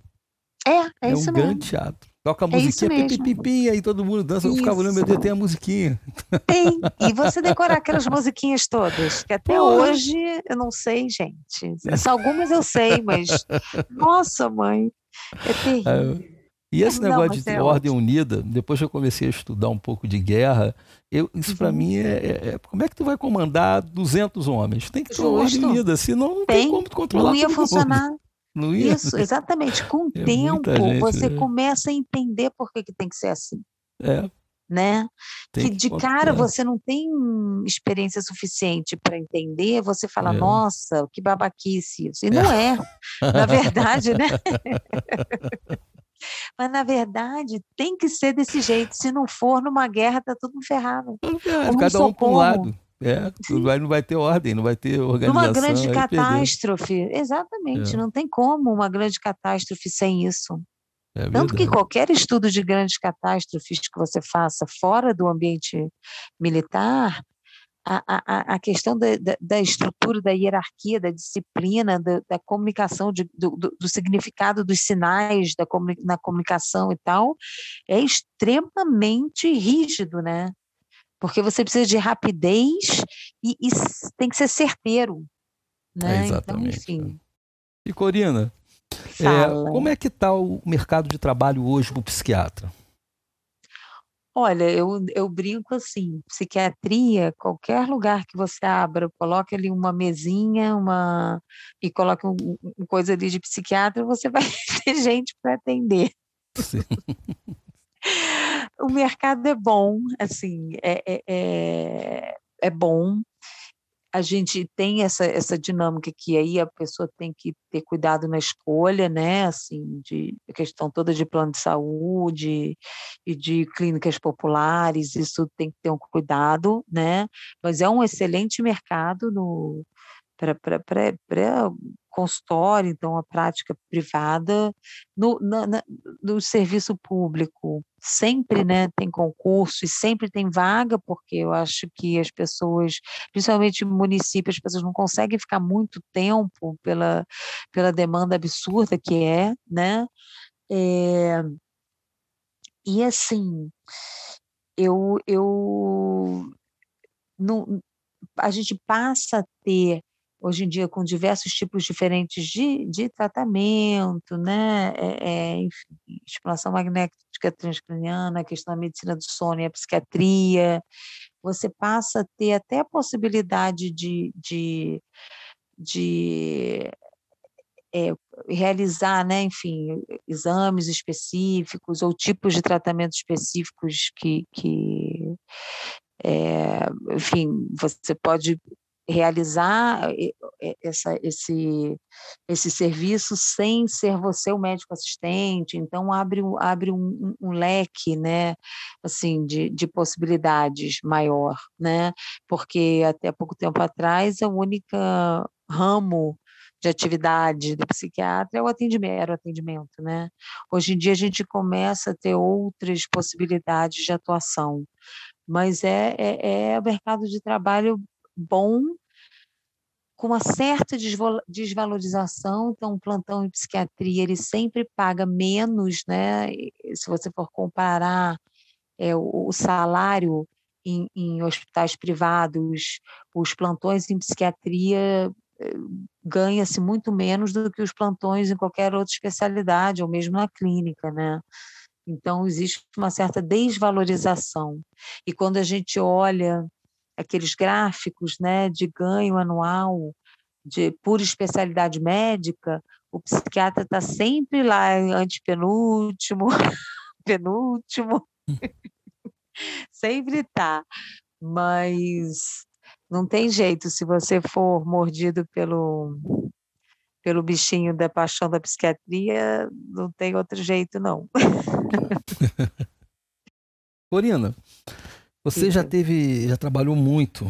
É, é, é isso um mesmo. grande teatro. Toca a é musiquinha, é pipi, aí todo mundo dança. Isso. Eu ficava olhando, meu Deus, tem a musiquinha. Tem. E você decorar aquelas musiquinhas todas, que até hoje eu não sei, gente. Só algumas eu sei, mas. Nossa, mãe. É terrível. E esse não, negócio de é ordem ótimo. unida, depois que eu comecei a estudar um pouco de guerra, eu, isso uhum. para mim é, é, é, Como é que tu vai comandar 200 homens? Tem que ter uma ordem unida, senão não tem, tem como tu controlar. Não ia funcionar. Mundo. Não ia? Isso, exatamente. Com o *laughs* é tempo, gente, você né? começa a entender por que, que tem que ser assim. É. Né? Que, que de cara você não tem experiência suficiente para entender, você fala, é. nossa, que babaquice isso. E não é, é. na *laughs* verdade, né? Mas, na verdade, tem que ser desse jeito. Se não for, numa guerra, tá tudo ferrado. É, cada um para um lado. É, não vai ter ordem, não vai ter organização. Uma grande catástrofe, exatamente, é. não tem como uma grande catástrofe sem isso. É Tanto que qualquer estudo de grandes catástrofes que você faça fora do ambiente militar, a, a, a questão da, da, da, estrutura, da hierarquia, da disciplina, da, da comunicação, de, do, do, do, significado dos sinais da na comunicação e tal, é extremamente rígido, né? Porque você precisa de rapidez e, e tem que ser certeiro. Né? É exatamente. Então, enfim. E Corina, é, como é que está o mercado de trabalho hoje para o psiquiatra? Olha, eu, eu brinco assim, psiquiatria, qualquer lugar que você abra, coloque ali uma mesinha, uma e coloque um, um coisa ali de psiquiatra, você *laughs* vai ter gente para atender. Sim. *laughs* o mercado é bom, assim, é, é, é, é bom. A gente tem essa, essa dinâmica que aí a pessoa tem que ter cuidado na escolha, né? Assim, de questão toda de plano de saúde e de clínicas populares, isso tem que ter um cuidado, né? Mas é um excelente mercado no para consultório, então a prática privada, no, na, na, no serviço público sempre né, tem concurso e sempre tem vaga, porque eu acho que as pessoas, principalmente municípios, as pessoas não conseguem ficar muito tempo pela, pela demanda absurda que é, né? É, e assim, eu, eu não, a gente passa a ter hoje em dia com diversos tipos diferentes de, de tratamento, né? É, é, enfim, estimulação magnética transcraniana, a questão da medicina do sono e a psiquiatria, você passa a ter até a possibilidade de, de, de é, realizar, né, enfim, exames específicos ou tipos de tratamentos específicos que, que é, enfim, você pode realizar essa, esse, esse serviço sem ser você o médico assistente, então abre, abre um, um leque, né, assim, de, de possibilidades maior, né, porque até pouco tempo atrás a única ramo de atividade do psiquiatra é o atendimento, era o atendimento, né? Hoje em dia a gente começa a ter outras possibilidades de atuação, mas é, é, é o mercado de trabalho bom, com uma certa desvalorização, então o plantão em psiquiatria ele sempre paga menos, né? Se você for comparar é, o, salário em, em, hospitais privados, os plantões em psiquiatria eh, ganha-se muito menos do que os plantões em qualquer outra especialidade, ou mesmo na clínica, né? Então existe uma certa desvalorização. E quando a gente olha aqueles gráficos né, de ganho anual de por especialidade médica, o psiquiatra está sempre lá, antepenúltimo, *laughs* penúltimo, *laughs* sempre está. Mas não tem jeito, se você for mordido pelo, pelo bichinho da paixão da psiquiatria, não tem outro jeito, não. *laughs* Corina, você já teve, já trabalhou muito,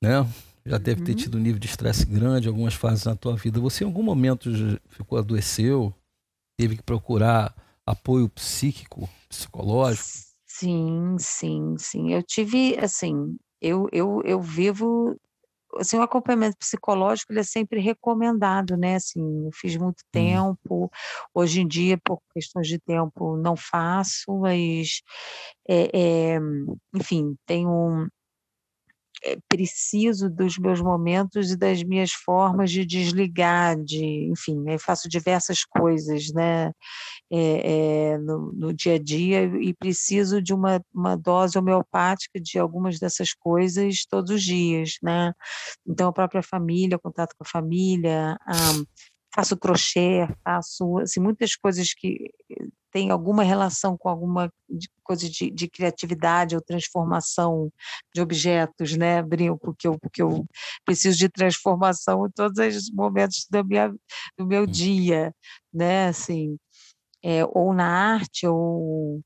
né? Já deve ter uhum. tido um nível de estresse grande algumas fases na tua vida. Você em algum momento ficou adoeceu, teve que procurar apoio psíquico, psicológico? Sim, sim, sim. Eu tive, assim, eu, eu, eu vivo assim, o acompanhamento psicológico ele é sempre recomendado, né? Assim, eu fiz muito uhum. tempo, hoje em dia, por questões de tempo, não faço, mas, é, é, enfim, tenho é, preciso dos meus momentos e das minhas formas de desligar, de, enfim, eu faço diversas coisas, né, é, é, no, no, dia a dia e preciso de uma, uma dose homeopática de algumas dessas coisas todos os dias, né, então a própria família, o contato com a família, a, faço crochê, faço assim, muitas coisas que têm alguma relação com alguma coisa de, de, criatividade ou transformação de objetos, né? Brinco, porque eu, eu preciso de transformação em todos os momentos do, minha, do meu dia, né? Assim, é, ou na arte, ou,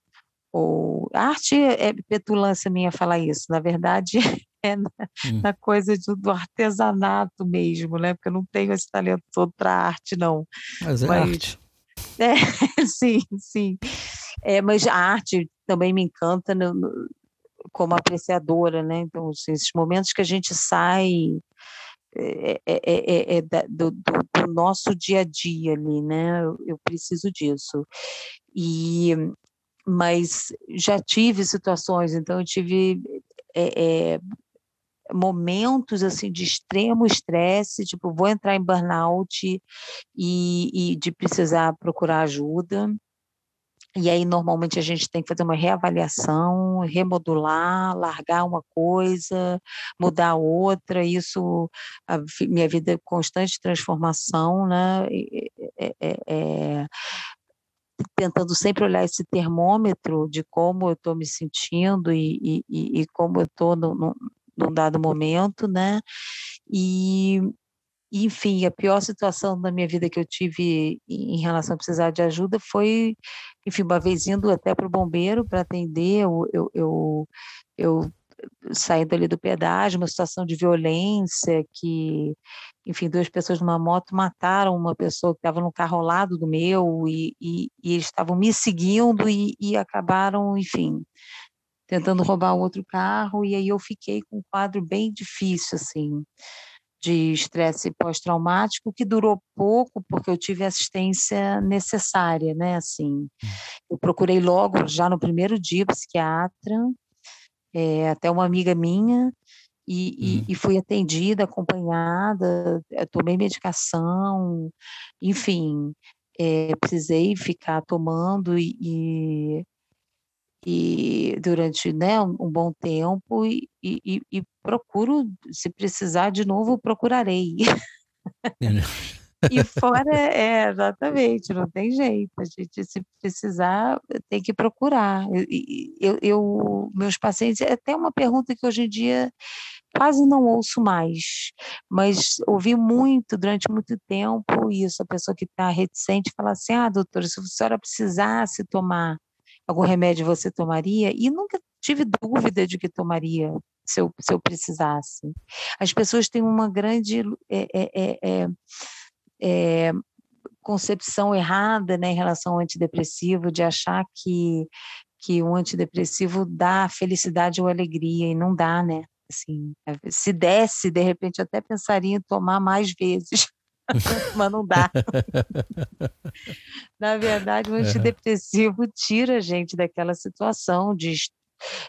ou... A arte é petulância minha falar isso, na verdade *laughs* é na, hum. na coisa de, do artesanato mesmo, né? Porque eu não tenho esse talento todo para arte, não. Mas é mas, arte. *laughs* É, sim, sim. É, mas a arte também me encanta no, no, como apreciadora, né? Então, assim, esses momentos que a gente sai é, é, é, é do, do, do, nosso dia a dia ali, né? Eu, preciso disso. E mas já tive situações, então eu tive é, é, momentos assim de extremo estresse, tipo, vou entrar em burnout e, e de precisar procurar ajuda. E aí, normalmente, a gente tem que fazer uma reavaliação, remodular, largar uma coisa, mudar outra. Isso, a minha vida é constante transformação, né? É, é, é, tentando sempre olhar esse termômetro de como eu estou me sentindo e, e, e como eu estou num dado momento, né? E, enfim, a pior situação da minha vida que eu tive em relação a precisar de ajuda foi, enfim, uma vez indo até para o bombeiro para atender, eu, eu, eu, eu saindo ali do pedágio, uma situação de violência que, enfim, duas pessoas numa moto mataram uma pessoa que estava no carro ao lado do meu e, e, e eles estavam me seguindo e, e acabaram, enfim, tentando roubar outro carro, e aí eu fiquei com um quadro bem difícil, assim, de estresse pós-traumático que durou pouco porque eu tive a assistência necessária, né? Assim, hum. eu procurei logo já no primeiro dia psiquiatra, é, até uma amiga minha e, uhum. e, e, fui atendida, acompanhada, eh, tomei medicação, enfim, é, precisei ficar tomando e, e durante né, um, um bom tempo e, e, e, procuro, se precisar de novo, procurarei. *laughs* e fora, é, exatamente, não tem jeito, a gente se precisar tem que procurar. Eu, eu, meus pacientes, é até uma pergunta que hoje em dia quase não ouço mais, mas ouvi muito durante muito tempo isso, a pessoa que está reticente fala assim, ah, doutora, se a senhora precisasse tomar algum remédio, você tomaria? E nunca tive dúvida de que tomaria se eu, se eu precisasse. As pessoas têm uma grande é, é, é, é, concepção errada né, em relação ao antidepressivo, de achar que, que o antidepressivo dá felicidade ou alegria, e não dá, né? Assim, se desse, de repente até pensaria em tomar mais vezes, *laughs* mas não dá. *laughs* Na verdade, o antidepressivo tira a gente daquela situação de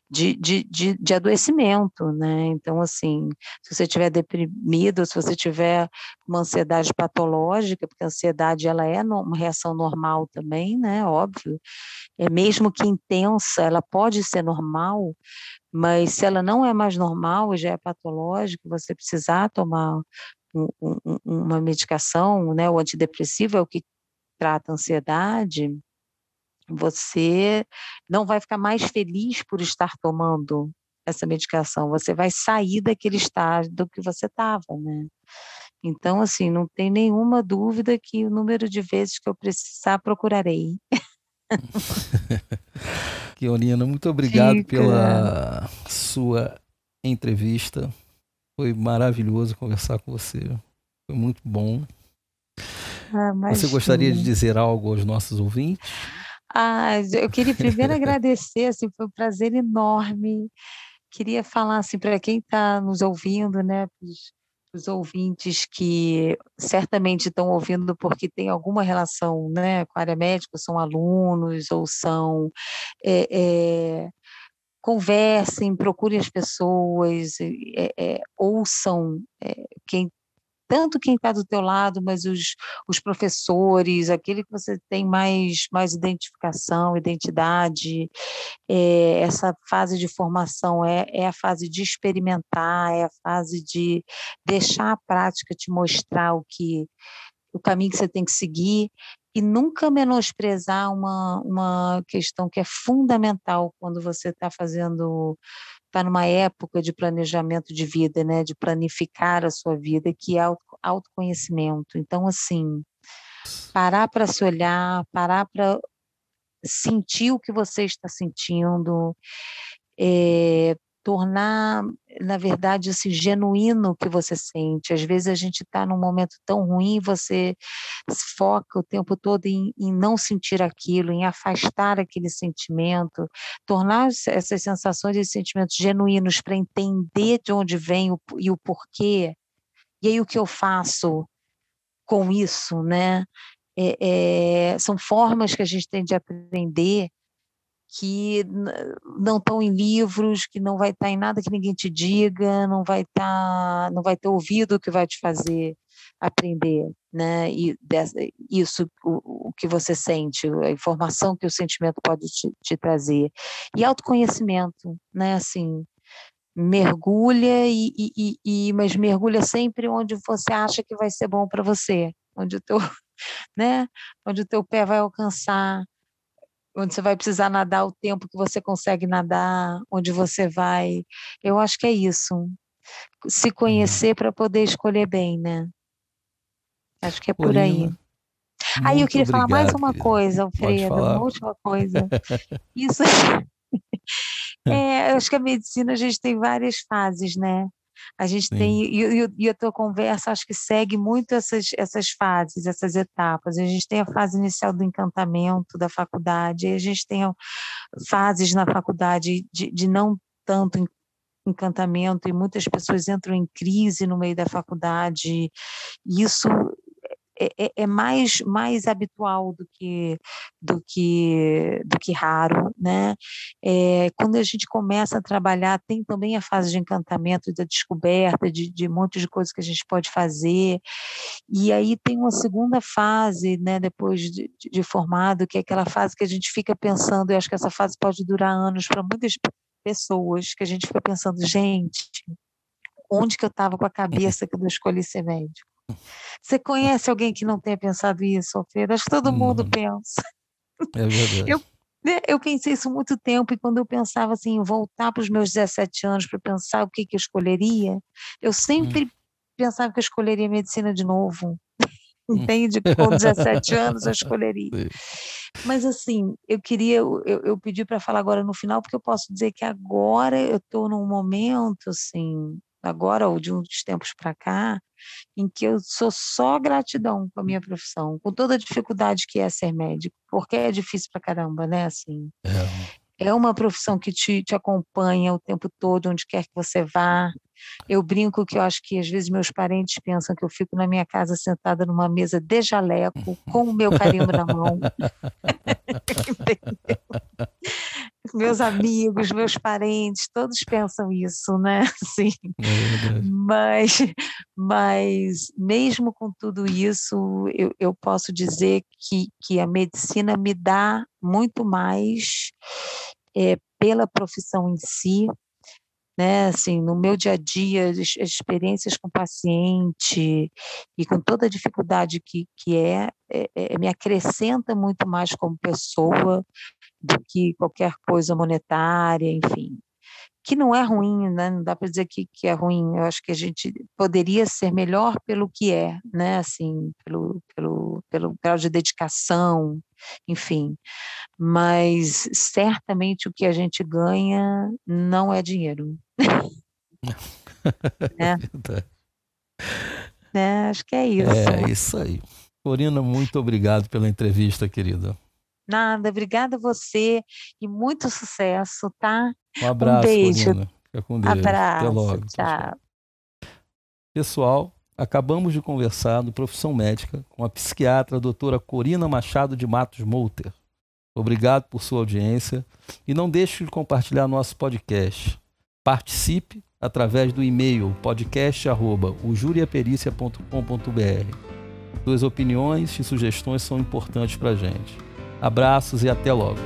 de, de, de, de, adoecimento, né? Então, assim, se você estiver deprimido, se você tiver uma ansiedade patológica, porque a ansiedade ela é uma reação normal também, né? Óbvio, é mesmo que intensa, ela pode ser normal, mas se ela não é mais normal e já é patológica, você precisar tomar uma medicação, né, o antidepressivo é o que trata a ansiedade, você não vai ficar mais feliz por estar tomando essa medicação, você vai sair daquele estágio do que você estava, né? Então, assim, não tem nenhuma dúvida que o número de vezes que eu precisar, procurarei. *laughs* Kiolina, muito obrigado Fica. pela sua entrevista. Foi maravilhoso conversar com você. Foi muito bom. Ah, você gostaria de dizer algo aos nossos ouvintes? Ah, eu queria primeiro *laughs* agradecer, assim, foi um prazer enorme. Queria falar assim para quem está nos ouvindo, né, os ouvintes que certamente estão ouvindo porque tem alguma relação né, com a área médica, são alunos ou são. É, é, conversem, procurem as pessoas, é, é ouçam quem tanto quem está do teu lado, mas os, os professores, aquele que você tem mais, mais identificação, identidade, é, essa fase de formação é, é a fase de experimentar, é a fase de deixar a prática te mostrar o que o caminho que você tem que seguir e nunca menosprezar uma, uma questão que é fundamental quando você está fazendo está numa época de planejamento de vida, né, de planificar a sua vida, que é autoconhecimento. Então, assim, parar para se olhar, parar para sentir o que você está sentindo, é, tornar, na verdade, esse genuíno que você sente. Às vezes a gente está num momento tão ruim, você foca o tempo todo em, em, não sentir aquilo, em afastar aquele sentimento, tornar essas sensações e sentimentos genuínos para entender de onde vem o, e o porquê. E aí o que eu faço com isso, né? É, é, são formas que a gente tem de aprender que não estão em livros, que não vai estar tá em nada que ninguém te diga, não vai estar, tá, não vai ter ouvido que vai te fazer aprender, né? E dessa, isso, o, o, que você sente, a informação que o sentimento pode te, te trazer e autoconhecimento, né? Assim, mergulha e, e, e, mas mergulha sempre onde você acha que vai ser bom para você, onde o teu, *laughs* né? Onde o teu pé vai alcançar onde você vai precisar nadar o tempo que você consegue nadar, onde você vai. Eu acho que é isso. Se uhum. conhecer para poder escolher bem, né? Acho que é por aí. Aí eu queria obrigado, falar mais uma querida. coisa, Alfredo, uma última coisa. *laughs* Isso. *laughs* é, acho que a medicina a gente tem várias fases, né? A gente Sim. tem, e, e, a tua conversa acho que segue muito essas, essas fases, essas etapas. A gente tem a fase inicial do encantamento da faculdade, a gente tem fases na faculdade de, de não tanto encantamento e muitas pessoas entram em crise no meio da faculdade. Isso é, é, é, mais, mais habitual do que, do que, do que raro, né? É, quando a gente começa a trabalhar, tem também a fase de encantamento, da descoberta, de, de um monte de coisas que a gente pode fazer, e aí tem uma segunda fase, né, depois de, de formado, que é aquela fase que a gente fica pensando, eu acho que essa fase pode durar anos para muitas pessoas, que a gente fica pensando, gente, onde que eu estava com a cabeça que eu escolhi ser médico? Você conhece alguém que não tenha pensado isso, Alfredo? Acho que todo hum. mundo pensa. É verdade. Eu, né, eu pensei isso muito tempo e quando eu pensava assim, voltar para os meus 17 anos para pensar o que, que eu escolheria, eu sempre hum. pensava que eu escolheria medicina de novo. *laughs* Hum. Entende? Com 17 anos eu escolheria. Mas assim, eu queria, eu, eu pedi para falar agora no final, porque eu posso dizer que agora eu estou num momento, assim, agora ou de uns tempos para cá, em que eu sou só gratidão com a minha profissão, com toda a dificuldade que é ser médico, porque é difícil para caramba, né? Assim, é. é uma profissão que te, te acompanha o tempo todo, onde quer que você vá. Eu brinco que eu acho que às vezes meus parentes pensam que eu fico na minha casa sentada numa mesa de jaleco, com o meu carimbo na mão. *laughs* meus amigos, meus parentes, todos pensam isso, né? *laughs* Sim. É mas, mas mesmo com tudo isso, eu, eu posso dizer que, que a medicina me dá muito mais é, pela profissão em si, né, assim, no meu dia a dia, as experiências com paciente e com toda a dificuldade que, que é, é, é, me acrescenta muito mais como pessoa do que qualquer coisa monetária, enfim. Que não é ruim, né? não dá para dizer que, que é ruim, eu acho que a gente poderia ser melhor pelo que é, né, assim, pelo, pelo, pelo grau de dedicação, enfim. Mas certamente o que a gente ganha não é dinheiro. *laughs* né? É, acho que é isso. É isso aí. Corina, muito obrigado pela entrevista, querida. Nada, obrigada a você e muito sucesso, tá? Um abraço, um beijo. Corina. Fica com Deus. Abraço, Até logo. Tchau. Pessoal, acabamos de conversar no Profissão Médica com a psiquiatra a doutora Corina Machado de Matos Mouter. Obrigado por sua audiência e não deixe de compartilhar nosso podcast. Participe através do e-mail podcast@ujuriapericia.com.br. Suas opiniões e sugestões são importantes para a gente. Abraços e até logo.